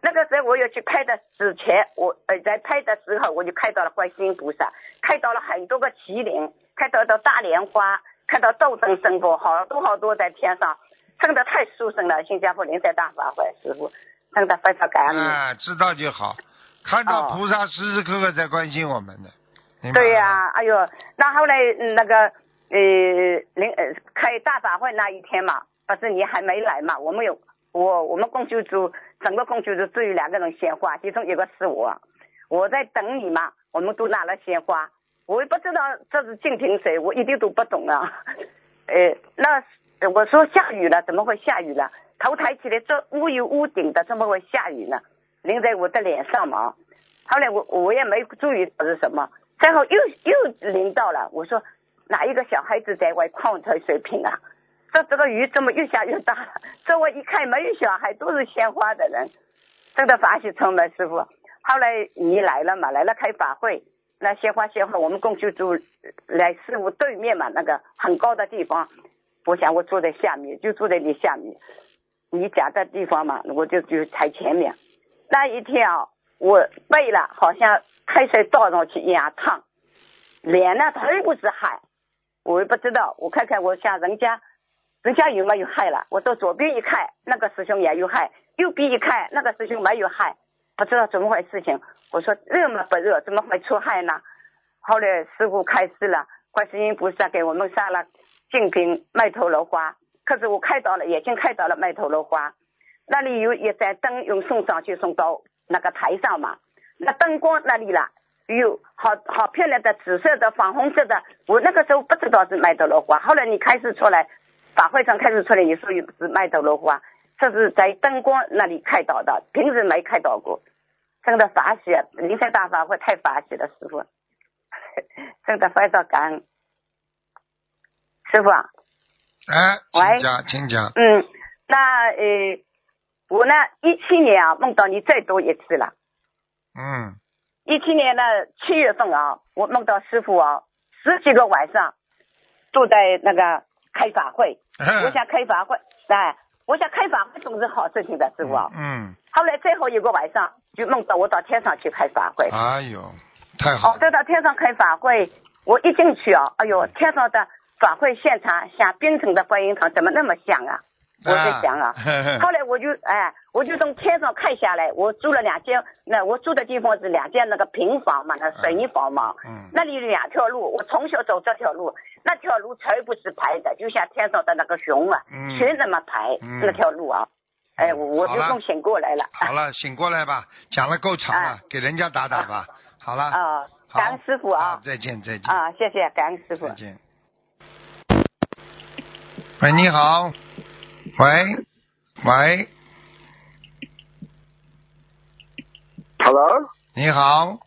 S8: 那个时候我要去拍的之前，我呃在拍的时候，我就看到了观世音菩萨，看到了很多个麒麟，看到了大莲花，看到斗争生活，好多好多在天上，真的太殊胜了。新加坡灵山大法会师傅，真的非常感恩你。
S2: 哎，知道就好，看到
S8: 哦
S2: 菩萨时时刻刻在关心我们的，
S8: 对呀、
S2: 吗
S8: 哎呦，那后来嗯那个呃临呃开大法会那一天嘛，不是你还没来嘛？我们有我我们供修组整个供修组只有两个人鲜花，其中一个是我，我在等你嘛，我们都拿了鲜花，我也不知道这是敬亭水，我一点都不懂啊。呃，那我说下雨了，怎么会下雨了？头抬起来，这屋有屋顶的，怎么会下雨呢？淋在我的脸上嘛。后来我我也没注意是什么，最后又又淋到了。我说哪一个小孩子在外矿泉水瓶啊？这这个雨怎么越下越大了？这我一看没有小孩，都是鲜花的人。真的法喜充满，师傅。后来你来了嘛，来了开法会，那鲜花鲜花，我们共修组来师傅对面嘛，那个很高的地方，我想我坐在下面，就坐在你下面，你讲的地方嘛，我就就台前面。那一天啊，我背了，好像开水倒上去一样烫，脸呢头不是汗，我也不知道，我看看我想人家。人家有没有害了？我到左边一看，那个师兄也有害；右边一看，那个师兄没有害，不知道怎么回事情。我说热嘛不热，怎么会出汗呢？后来师傅开示了，观世音菩萨给我们上了净瓶麦头罗花。可是我看到了，眼睛看到了麦头罗花，那里有一盏灯，用送上去送到那个台上嘛。那灯光那里了，有好好漂亮的紫色的、粉红色的。我那个时候不知道是麦德罗花，后来你开始出来。法会上开始出来，你说有是麦德罗花，这是在灯光那里看到的，平时没看到过。真的法喜，灵山大法会太法喜了，师傅，真的非常感恩。师傅啊，
S2: 哎，
S8: 喂，
S2: 请讲，请讲。
S8: 嗯，那呃，我呢，一七年啊梦到你再多一次了。
S2: 嗯
S8: 一七年的七月份啊，我梦到师傅啊，十几个晚上都在那个。开法会，我想开法会，哎，我想开法会总是好事情的，师傅啊。
S2: 嗯。
S8: 后来最后一个晚上，就梦到我到天上去开法会。
S2: 哎呦，太好。
S8: 哦，到到天上开法会，我一进去啊，哎呦，天上的法会现场像冰城的观音堂，怎么那么像啊？我在想啊，后来我就哎，我就从天上看下来，我住了两间，那我住的地方是两间那个平房嘛，那水泥房嘛，
S2: 嗯，
S8: 那里两条路，我从小走这条路，那条路全部是排的，就像天上的那个熊啊，
S2: 嗯，
S8: 全那么排那条路啊，哎，我我就从醒过来了。
S2: 好了，醒过来吧，讲了够长了，给人家打打吧，好了。
S8: 啊，感恩师傅啊，
S2: 再见再见。
S8: 啊，谢谢，感恩师傅。
S2: 再见。喂，你好。喂，喂
S9: ，Hello，
S2: 你好，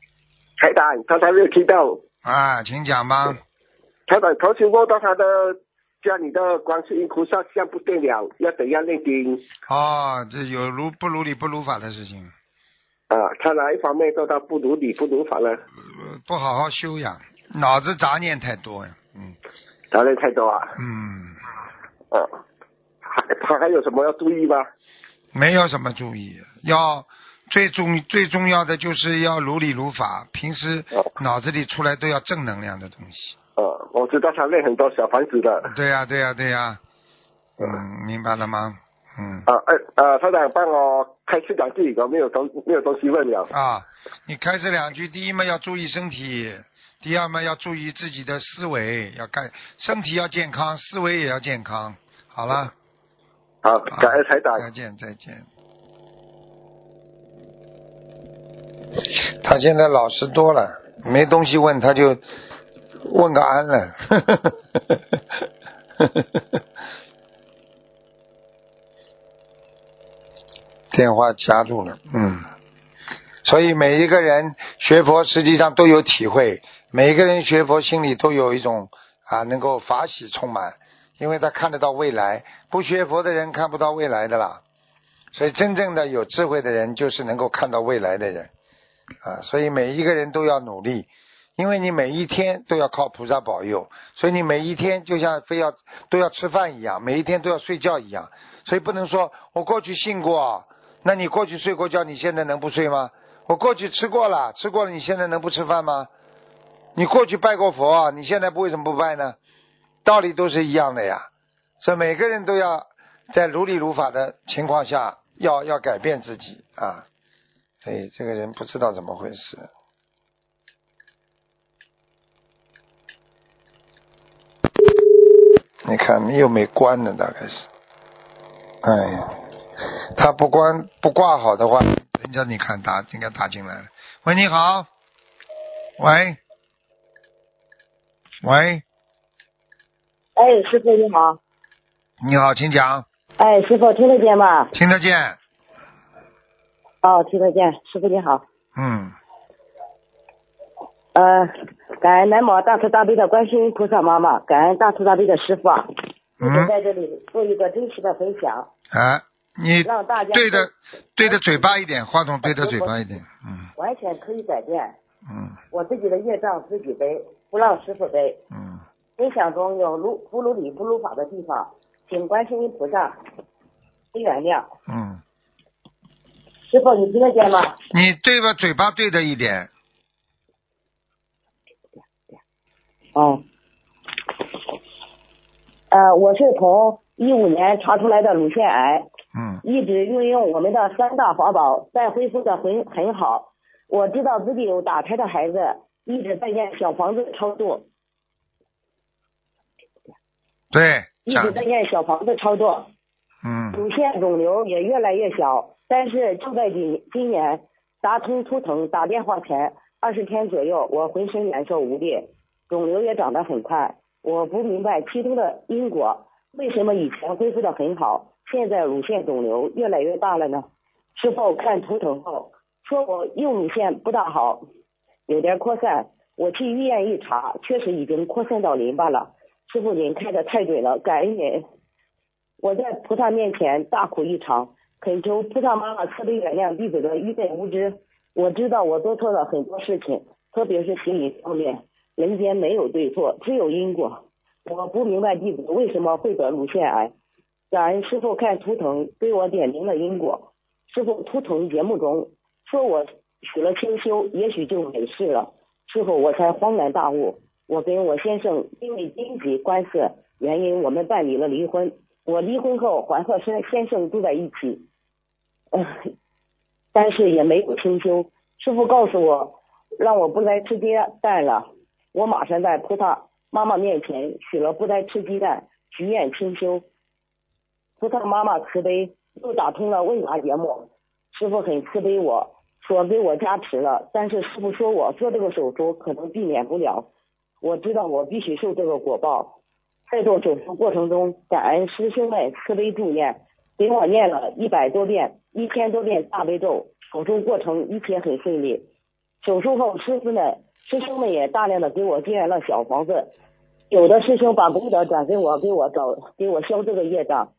S9: 台长，刚才没有听到
S2: 啊，请讲吧。
S9: 台长，头先问到他的家里的观世音菩萨像不对了，要怎样念经？
S2: 哦，这有如不如理不如法的事情。
S9: 啊，他哪一方面做到不如理不如法呢？
S2: 不好好修养，脑子杂念太多呀，嗯。
S9: 杂念太多啊？
S2: 嗯。
S9: 啊。他还有什么要注意吗？
S2: 没有什么注意，要最重最重要的就是要如理如法，平时脑子里出来都要正能量的东西。
S9: 呃，我知道他练很多小房子的。
S2: 对呀，对呀，对呀。嗯，明白了吗？嗯。
S9: 啊，哎，呃，他长帮我开始两句，我没有东没有东西问了。
S2: 啊，你开始两句，第一嘛要注意身体，第二嘛要注意自己的思维，要干身体要健康，思维也要健康。好了。
S9: 好，感恩台长。
S2: 再见，再见。他现在老实多了，没东西问他就问个安了。电话夹住了，嗯。所以每一个人学佛实际上都有体会，每一个人学佛心里都有一种啊，能够法喜充满。因为他看得到未来，不学佛的人看不到未来的啦。所以真正的有智慧的人，就是能够看到未来的人啊。所以每一个人都要努力，因为你每一天都要靠菩萨保佑，所以你每一天就像非要都要吃饭一样，每一天都要睡觉一样。所以不能说我过去信过，那你过去睡过觉，你现在能不睡吗？我过去吃过了，吃过了，你现在能不吃饭吗？你过去拜过佛，你现在不为什么不拜呢？道理都是一样的呀，所以每个人都要在如理如法的情况下，要要改变自己啊。所以这个人不知道怎么回事。你看又没关呢，大概是。哎，他不关不挂好的话，人家你看打应该打进来了。喂，你好。喂。喂。
S10: 哎，师傅你好。
S2: 你好，请讲。
S10: 哎，师傅听得见吗？
S2: 听得见。
S10: 哦，听得见，师傅你好。
S2: 嗯。
S10: 呃，感恩南无大慈大悲的观世音菩萨妈妈，感恩大慈大悲的师傅啊。
S2: 嗯。
S10: 在这里做一个真实的分享。
S2: 啊，你
S10: 让大家
S2: 对着对着嘴巴一点，话筒对着嘴巴一点，嗯
S10: 完全可以改变。
S2: 嗯
S10: 我自己的业障自己背，不让师傅背。
S2: 嗯，
S10: 分享中有如不如理不如法的地方，请观世音菩萨原谅。
S2: 嗯，
S10: 师傅，你听得见吗？
S2: 你对着嘴巴对着一点，
S10: 哦。呃，我是从一五年查出来的乳腺癌，
S2: 嗯
S10: 一直运用我们的三大法宝，在恢复的很很好。我知道自己有打胎的孩子，一直在念小房子超度，
S2: 对，
S10: 一直在念小房子操作。
S2: 嗯
S10: 乳腺肿瘤也越来越小，但是就在今今年打通图腾打电话前二十天左右，我浑身难受无力，肿瘤也长得很快。我不明白其中的因果，为什么以前恢复的很好，现在乳腺肿瘤越来越大了呢？师傅看图腾后说我右乳腺不大好，有点扩散。我去医院一查，确实已经扩散到淋巴了。师傅您看的太准了，感恩您。我在菩萨面前大哭一场，恳求菩萨妈妈慈悲原谅弟子的愚昧无知。我知道我做错了很多事情，特别是心理方面。人间没有对错，只有因果。我不明白弟子为什么会得乳腺癌。感恩师傅看图腾给我点明了因果。师傅图腾节目中说我许了清修，也许就没事了。事后我才恍然大悟，我跟我先生因为经济官司原因，我们办理了离婚。我离婚后还和先先生住在一起，呃，但是也没有清修。师傅告诉我，让我不再吃鸡蛋了。我马上在菩萨妈妈面前许了不再吃鸡蛋，许愿清修。菩萨妈妈慈悲，又打通了问答节目。师傅很慈悲我，说给我加持了，但是师傅说我做这个手术可能避免不了。我知道我必须受这个果报。在做手术过程中，感恩师兄们慈悲助念，给我念了一百多遍、一千多遍大悲咒。手术过程一切很顺利。手术后，师傅们、师兄们也大量的给我建了小房子，有的师兄把功德转给我，给我找给我消这个业障，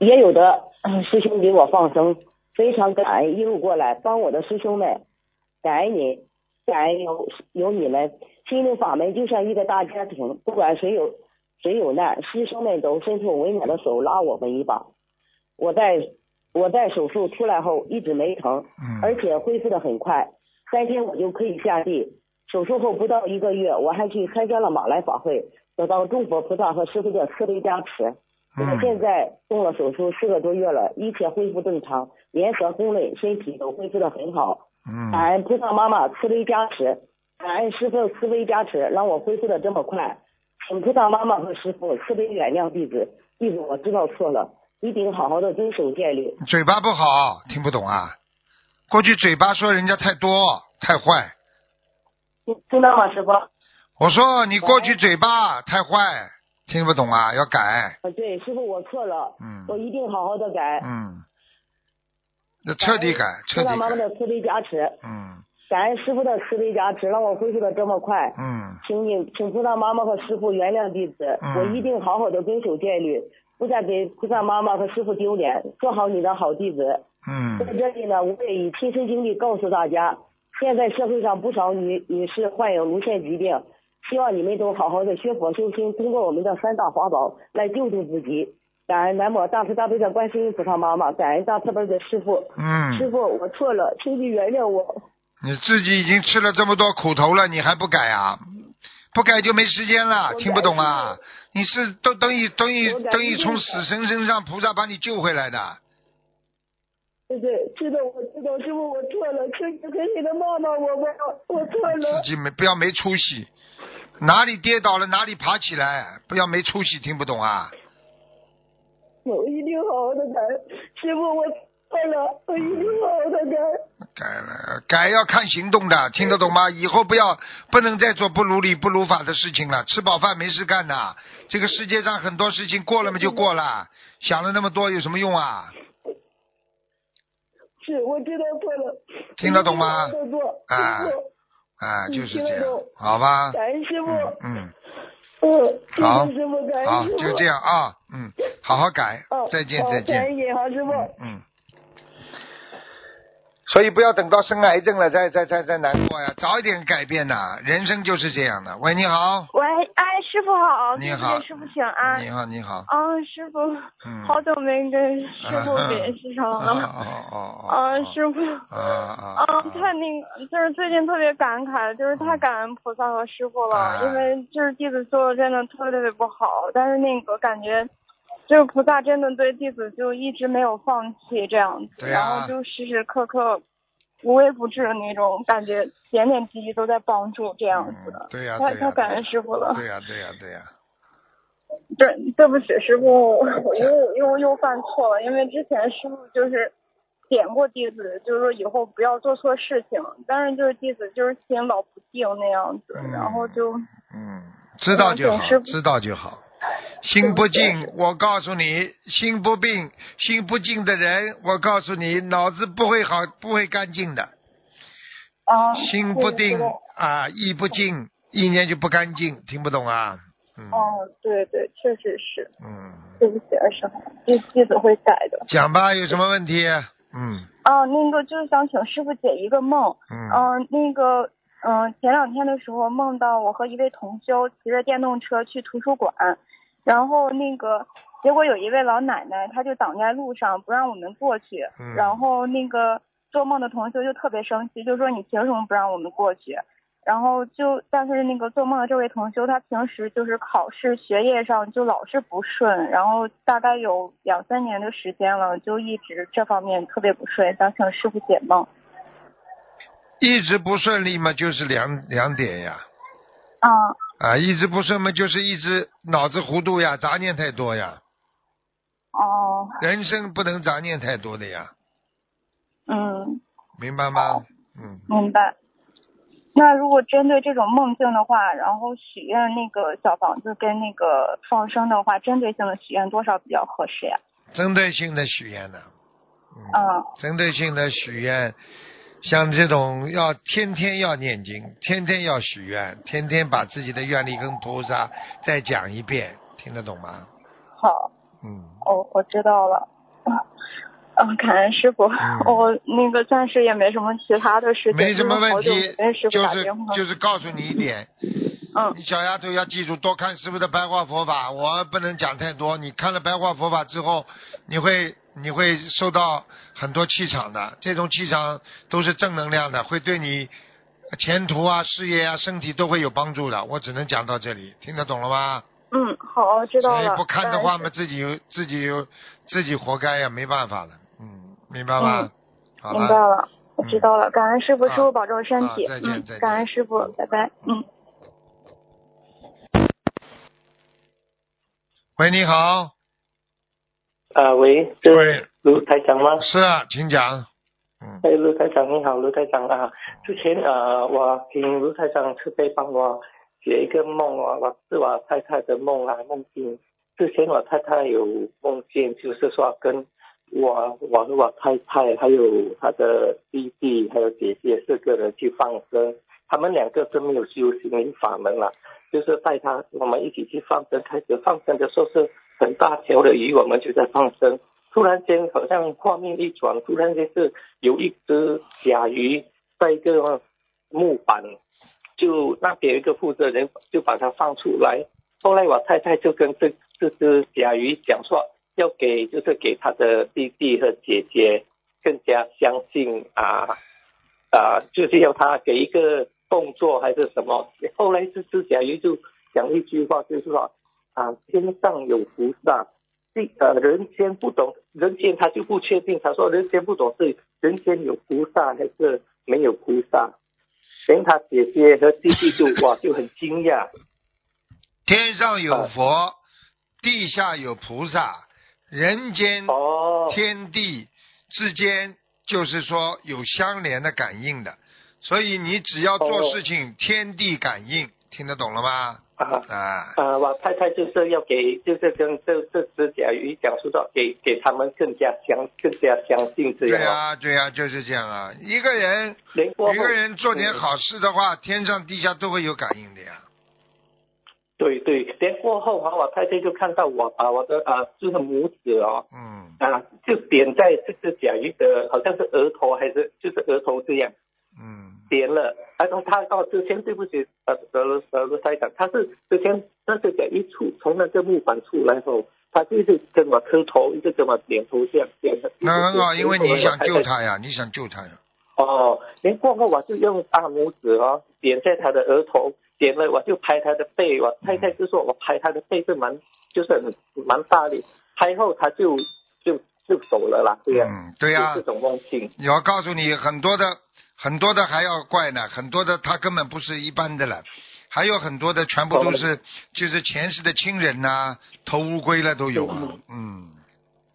S10: 也有的师兄给我放生，非常感恩一路过来帮我的师兄们，感恩你，感恩有有你们，心灵法门就像一个大家庭，不管谁有。谁有难，师生们都伸出温暖的手拉我们一把。我在我在手术出来后一直没疼，而且恢复的很快，三天我就可以下地。手术后不到一个月，我还去参加了马来法会，得到众佛菩萨和师傅的慈悲加持。我现在动了手术四个多月了，一切恢复正常，颜色红润，身体都恢复的很好。感恩菩萨妈妈慈悲加持，感恩师傅慈悲加持，让我恢复的这么快。请菩萨妈妈和师傅慈悲原谅弟子，弟子我知道错了，一定好好的遵守戒律。
S2: 嘴巴不好，听不懂啊？过去嘴巴说人家太多太坏，
S10: 听到吗，师傅？
S2: 我说你过去嘴巴太坏，听不懂啊？要改。
S10: 啊，对，师傅我错了，
S2: 嗯，
S10: 我一定好好的改。
S2: 嗯，要彻底改，彻底
S10: 菩萨妈妈。的慈悲加持，
S2: 嗯
S10: 感恩师傅的慈悲加持，让我恢复的这么快。
S2: 嗯
S10: 请你，请菩萨妈妈和师傅原谅弟子，
S2: 嗯
S10: 我一定好好的遵守戒律，不再给菩萨妈妈和师傅丢脸，做好你的好弟子。
S2: 嗯
S10: 在这里呢，我也以亲身经历告诉大家，现在社会上不少女女士患有乳腺疾病，希望你们都好好的学佛修心，通过我们的三大法宝来救助自己。感恩南无大慈大悲的观世音菩萨妈妈，感恩大慈悲的师傅。嗯师
S2: 嗯，
S10: 傅，我错了，请你原谅我。
S2: 你自己已经吃了这么多苦头了，你还不改啊？不改就没时间了，听不懂啊？你是都等于等于等于从死神身上菩萨把你救回来的。
S10: 对对，知道我知道，师傅我错了，求你恳请的骂骂我我，我错了
S2: 自。己没不要没出息，哪里跌倒了哪里爬起来，不要没出息，听不懂啊？
S10: 我一定好好的改，师傅我错了，我一定好好的改。
S2: 改了，改要看行动的，听得懂吗？以后不要不能再做不如理不如法的事情了。吃饱饭没事干的，这个世界上很多事情过了嘛就过了，想了那么多有什么用啊？
S10: 是我知道错了。
S2: 听得懂吗
S10: 我一定好好地做
S2: 啊就是这样好吧？
S10: 感恩师傅。
S2: 嗯，好
S10: 师傅，感
S2: 好，
S10: 恩师傅。
S2: 就这样啊，嗯，好好改，
S11: 哦，
S2: 再见
S11: 哦
S2: 再见。
S11: 再见，好师傅。
S2: 嗯。所以不要等到生癌症了再再再再难过呀，早一点改变呐，人生就是这样的。喂，你好，
S12: 喂，哎，师傅好，
S2: 你好。
S12: 师傅请安。
S2: 你好，你好，
S12: 啊，师傅，
S2: 嗯。
S12: 好久没跟师傅联系上了。
S2: 哦哦
S12: 啊，师傅，
S2: 啊啊
S12: 啊，太那个，就是最近特别感慨，就是太感恩菩萨和师傅了，
S2: 啊。
S12: 因为就是弟子做的真的特别特别不好，但是那个感觉，就是菩萨真的对弟子就一直没有放弃这样子，然后就时时刻刻无微不至的那种感觉，点点滴滴都在帮助这样子的，
S2: 对呀
S12: 太太感恩师傅了。
S2: 对呀对呀对呀，
S12: 对，对不起，师傅，我又 又又犯错了，因为之前师傅就是点过弟子，就是说以后不要做错事情，但是就是弟子就是心老不定那样子，然后就
S2: 嗯，知道就好知道就好。心不静，我告诉你，心不病，心不静的人，我告诉你，脑子不会好，不会干净的。
S12: 啊，
S2: 心不定啊，意不静，意念就不干净，听不懂啊？嗯
S12: 哦，对对，确实是，
S2: 嗯，
S12: 对不起，师傅，弟弟子会改的。
S2: 讲吧，有什么问题？嗯
S12: 哦，那个就是想请师傅解一个梦。
S2: 嗯
S12: 嗯、那个，嗯、前两天的时候梦到我和一位同修骑着电动车去图书馆，然后那个结果有一位老奶奶，她就挡在路上不让我们过去，
S13: 嗯
S12: 然后那个做梦的同修就特别生气，就说你凭什么不让我们过去？然后就，但是那个做梦的这位同修，他平时就是考试学业上就老是不顺，然后大概有两三年的时间了，就一直这方面特别不顺，想请师傅解梦。
S2: 一直不顺利嘛，就是两两点呀。
S12: 啊
S2: 啊，一直不顺嘛，就是一直脑子糊涂呀，杂念太多呀。
S12: 哦，
S2: 人生不能杂念太多的呀，
S12: 嗯，
S2: 明白吗？嗯，
S12: 明白。那如果针对这种梦境的话，然后许愿那个小房子跟那个放生的话，针对性的许愿多少比较合适呀？
S2: 针对性的许愿呢，
S12: 嗯
S2: 针对性的许愿，像这种要天天要念经，天天要许愿，天天把自己的愿力跟菩萨再讲一遍，听得懂吗？
S12: 好，
S2: 嗯，
S12: 哦，我知道了。嗯，感恩师傅，我那个暂时也没什么其他的事情，
S2: 没什么问题
S12: 就是。
S2: 就是告诉你一点，
S12: 嗯，
S2: 你小丫头要记住，多看师傅的白话佛法。我不能讲太多，你看了白话佛法之后，你会你会受到很多气场的，这种气场都是正能量的，会对你前途啊、事业啊、身体都会有帮助的。我只能讲到这里，听得懂了吗？
S12: 嗯，好，知道了。
S2: 所以不看的话嘛，自己有自己有自己活该呀，没办法了。嗯，明白吗？好
S12: 明白了，我知道了。感恩师傅，
S2: 啊
S12: 师傅保重身体。
S2: 啊再见
S12: 嗯
S2: 再见，
S12: 感恩师傅，拜拜。嗯。
S2: 喂，你好。
S13: 啊，喂，对卢台长吗？
S2: 是啊，请讲。
S13: 哎，卢台长你好，卢台长啊，之前呃，我请卢台长慈悲帮我解一个梦啊，我是我太太的梦啊，梦境。之前我太太有梦见，就是说跟我我和我太太还有她的弟弟还有姐姐四个人去放生，他们两个都没有修心灵法门了，就是带他我们一起去放生，开始放生的时候是很大条的鱼，我们就在放生。突然间好像画面一转，突然间是有一只甲鱼在一个木板，就那边有一个负责人就把它放出来。后来我太太就跟这这只甲鱼讲说，要给就是给他的弟弟和姐姐更加相信啊啊，就是要他给一个动作还是什么。后来这只甲鱼就讲一句话，就是说啊，天上有菩萨。地呃，人间不懂，人间他就不确定。他说人间不懂是人间有菩萨还是没有菩萨。连他姐姐和弟弟就哇就很惊讶。
S2: 天上有佛，地下有菩萨，人间天地之间就是说有相连的感应的，所以你只要做事情，天地感应，听得懂了吗？
S13: 啊
S2: 啊
S13: 啊！我太太就是要给，就是跟这这只甲鱼讲述到，给给他们更加相更加相信这样。
S2: 对啊，对啊，就是这样啊。一个人
S13: 过
S2: 一个人做点好事的话，天上地下都会有感应的呀。
S13: 对对，连过后啊，我太太就看到我把我的啊，就是拇指哦，
S2: 嗯，
S13: 啊，就点在这只甲鱼的，好像是额头还是就是额头这样，
S2: 嗯，
S13: 点了。他说他哦，之前对不起，呃，德罗德罗台长，他是之前那个甲一出从那个木板出来后，他就是跟我磕头，一直跟我点头这样点的。
S2: 那很好，因为你想救
S13: 他。
S2: 他呀，你想救他呀，
S13: 哦，连过后我就用大拇指哦点在他的额头，点了我就拍他的背，我太太就说我拍他的背是蛮就是很蛮大力，拍后他就就就走了啦，这样。
S2: 嗯，对呀、
S13: 就这种梦境。
S2: 我要告诉你，很多的很多的还要怪呢，很多的他根本不是一般的了，还有很多的全部都是就是前世的亲人呐、投乌龟了都有啊，嗯，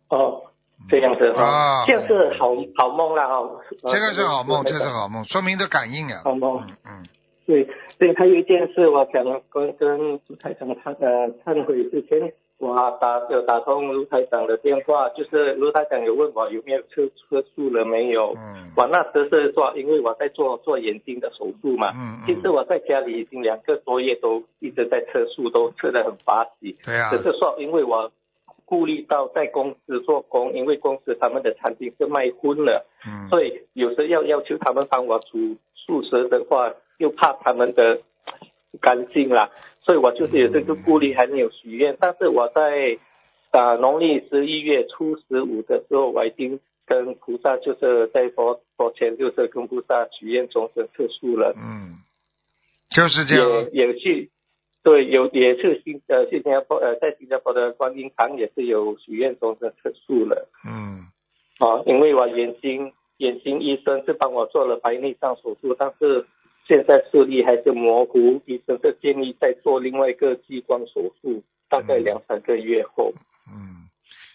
S13: 哦，这样子哈、
S2: 啊
S13: 这样是好好梦了哦。
S2: 这个是好梦，这是
S13: 好。
S2: 梦，说明的感应啊，
S13: 好梦。
S2: 嗯，
S13: 对对，还有一件事，我想跟跟卢台长他呃忏悔之前，我打有打通卢台长的电话，就是卢台长有问我有没有测测素了没有。
S2: 嗯。
S13: 我那时是说，因为我在做做眼睛的手术嘛。
S2: 嗯
S13: 其实我在家里已经两个多月都一直在测素，都测得很巴喜。
S2: 对啊
S13: 只是说，因为我顾虑到在公司做工，因为公司他们的餐厅是卖荤了。
S2: 嗯
S13: 所以有时要要求他们帮我煮素食的话，又怕他们的干净啦，所以我就是有这个顾虑，还没有许愿。但是我在啊农历十一月初十五的时候，我已经跟菩萨就是在佛佛前就是跟菩萨许愿终身特殊了。
S2: 嗯，就是这样，
S13: 也也去。对，有也是新呃新加坡呃在新加坡的观音堂也是有许愿终身特殊了。
S2: 嗯
S13: 啊，因为我眼睛眼睛医生是帮我做了白内障手术，但是现在视力还是模糊，医生是建议再做另外一个激光手术，大概两三个月后。
S2: 嗯，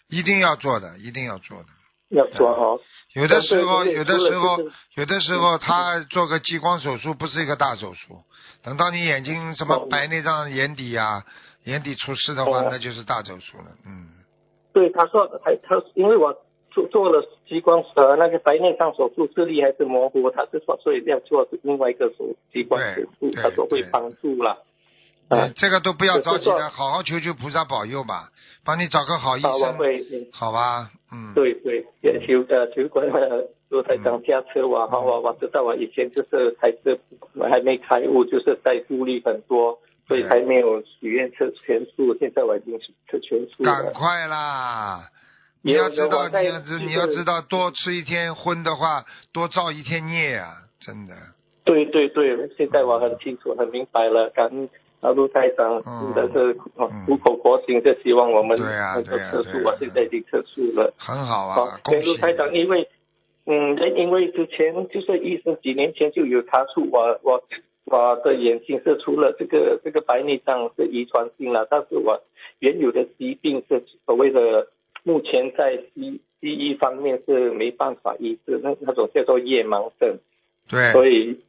S2: 一定要做的，一定要做的。
S13: 要做哦。
S2: 有的时候，有的时候有的时候，他做个激光手术不是一个大手术，等到你眼睛什么白内障、眼底啊、眼底出事的话，
S13: 哦。
S2: 那就是大手术了。嗯，
S13: 对他说他他因为我做做了激光呃那个白内障手术，视力还是模糊，他是说所以要做另外一个手激光手术，他说会帮助啦。
S2: 啊，这个都不要着急的，好好求求菩萨保佑吧，帮你找个好医生，
S13: 会。
S2: 好吧？嗯，
S13: 对对，也求呃求关呃卢台长驾车我哈我我知道我以前就是还是还没开悟，就是在顾虑很多，所以还没有许愿测全素，现在我已经测全素了。
S2: 赶快啦！你要知道，你要知你要知道，多吃一天荤的话，多造一天孽啊！真的。
S13: 对对对，现在我很清楚很明白了，感恩啊卢台长真的是哦苦口婆心的希望我们
S2: 对啊
S13: 能够
S2: 对啊
S13: 测速，我现在已经测速了。
S2: 很好
S13: 好
S2: 啊，，恭喜
S13: 跟卢台长，因为嗯，因为之前就是医生几年前就有查出我我我的眼睛是除了这个这个白内障是遗传性了，但是我原有的疾病是所谓的目前在西西医方面是没办法医治，那那种叫做夜盲症，
S2: 对，
S13: 所以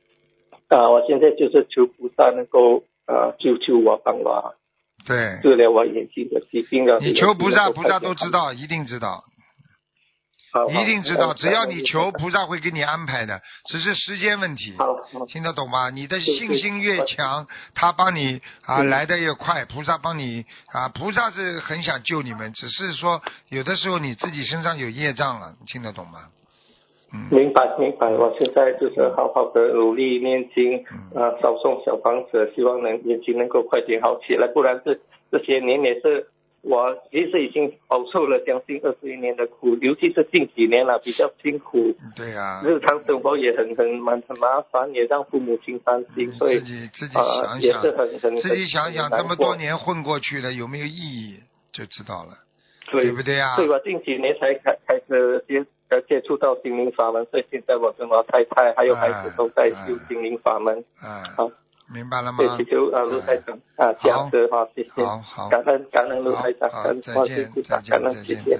S13: 啊、我现在就是求菩萨能够啊、救救我，帮我
S2: 对，
S13: 治疗我眼睛的疾病啊。
S2: 你求菩萨，菩萨
S13: 都
S2: 都知道，一定知道，
S13: 好，
S2: 一定知道。只要你求，菩萨会给你安排的，只是时间问题。听得懂吗？你的信心越强，他帮你啊
S13: 嗯
S2: 来的越快。菩萨帮你啊，菩萨是很想救你们，只是说有的时候你自己身上有业障了，你听得懂吗？
S13: 明白明白，我现在就是好好的努力念经，
S2: 嗯
S13: 啊，烧送小房子，希望能眼睛能够快点好起来，不然这这些年也是我其实已经饱受了将近二十一年的苦，尤其是近几年了比较辛苦，
S2: 对呀、
S13: 日常生活也很很蛮很麻烦，也让父母亲担心，所以
S2: 自己自己
S13: 啊、
S2: 想想
S13: 也是很很
S2: 自己想想，这么多年混过去了，有没有意义就知道了，
S13: 对
S2: 对不对呀、
S13: 所以我近几年才开开始接呃接触到心灵法门，所以现在我跟我太太还有孩子都在修心灵法门。
S2: 啊，
S13: 好，
S2: 明白了吗？
S13: 对，祈求啊卢台长啊加持哈，谢谢。
S2: 好好
S13: 感恩感恩卢台长，
S2: 好
S13: 感恩
S2: 再见
S13: 观世音菩萨，感恩谢谢。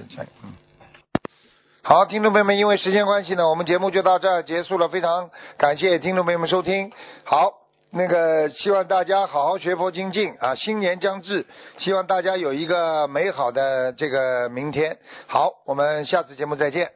S2: 好，听众朋友们，因为时间关系呢，我们节目就到这儿结束了。非常感谢听众朋友们收听。好，那个希望大家好好学佛精进啊，新年将至，希望大家有一个美好的这个明天。好，我们下次节目再见。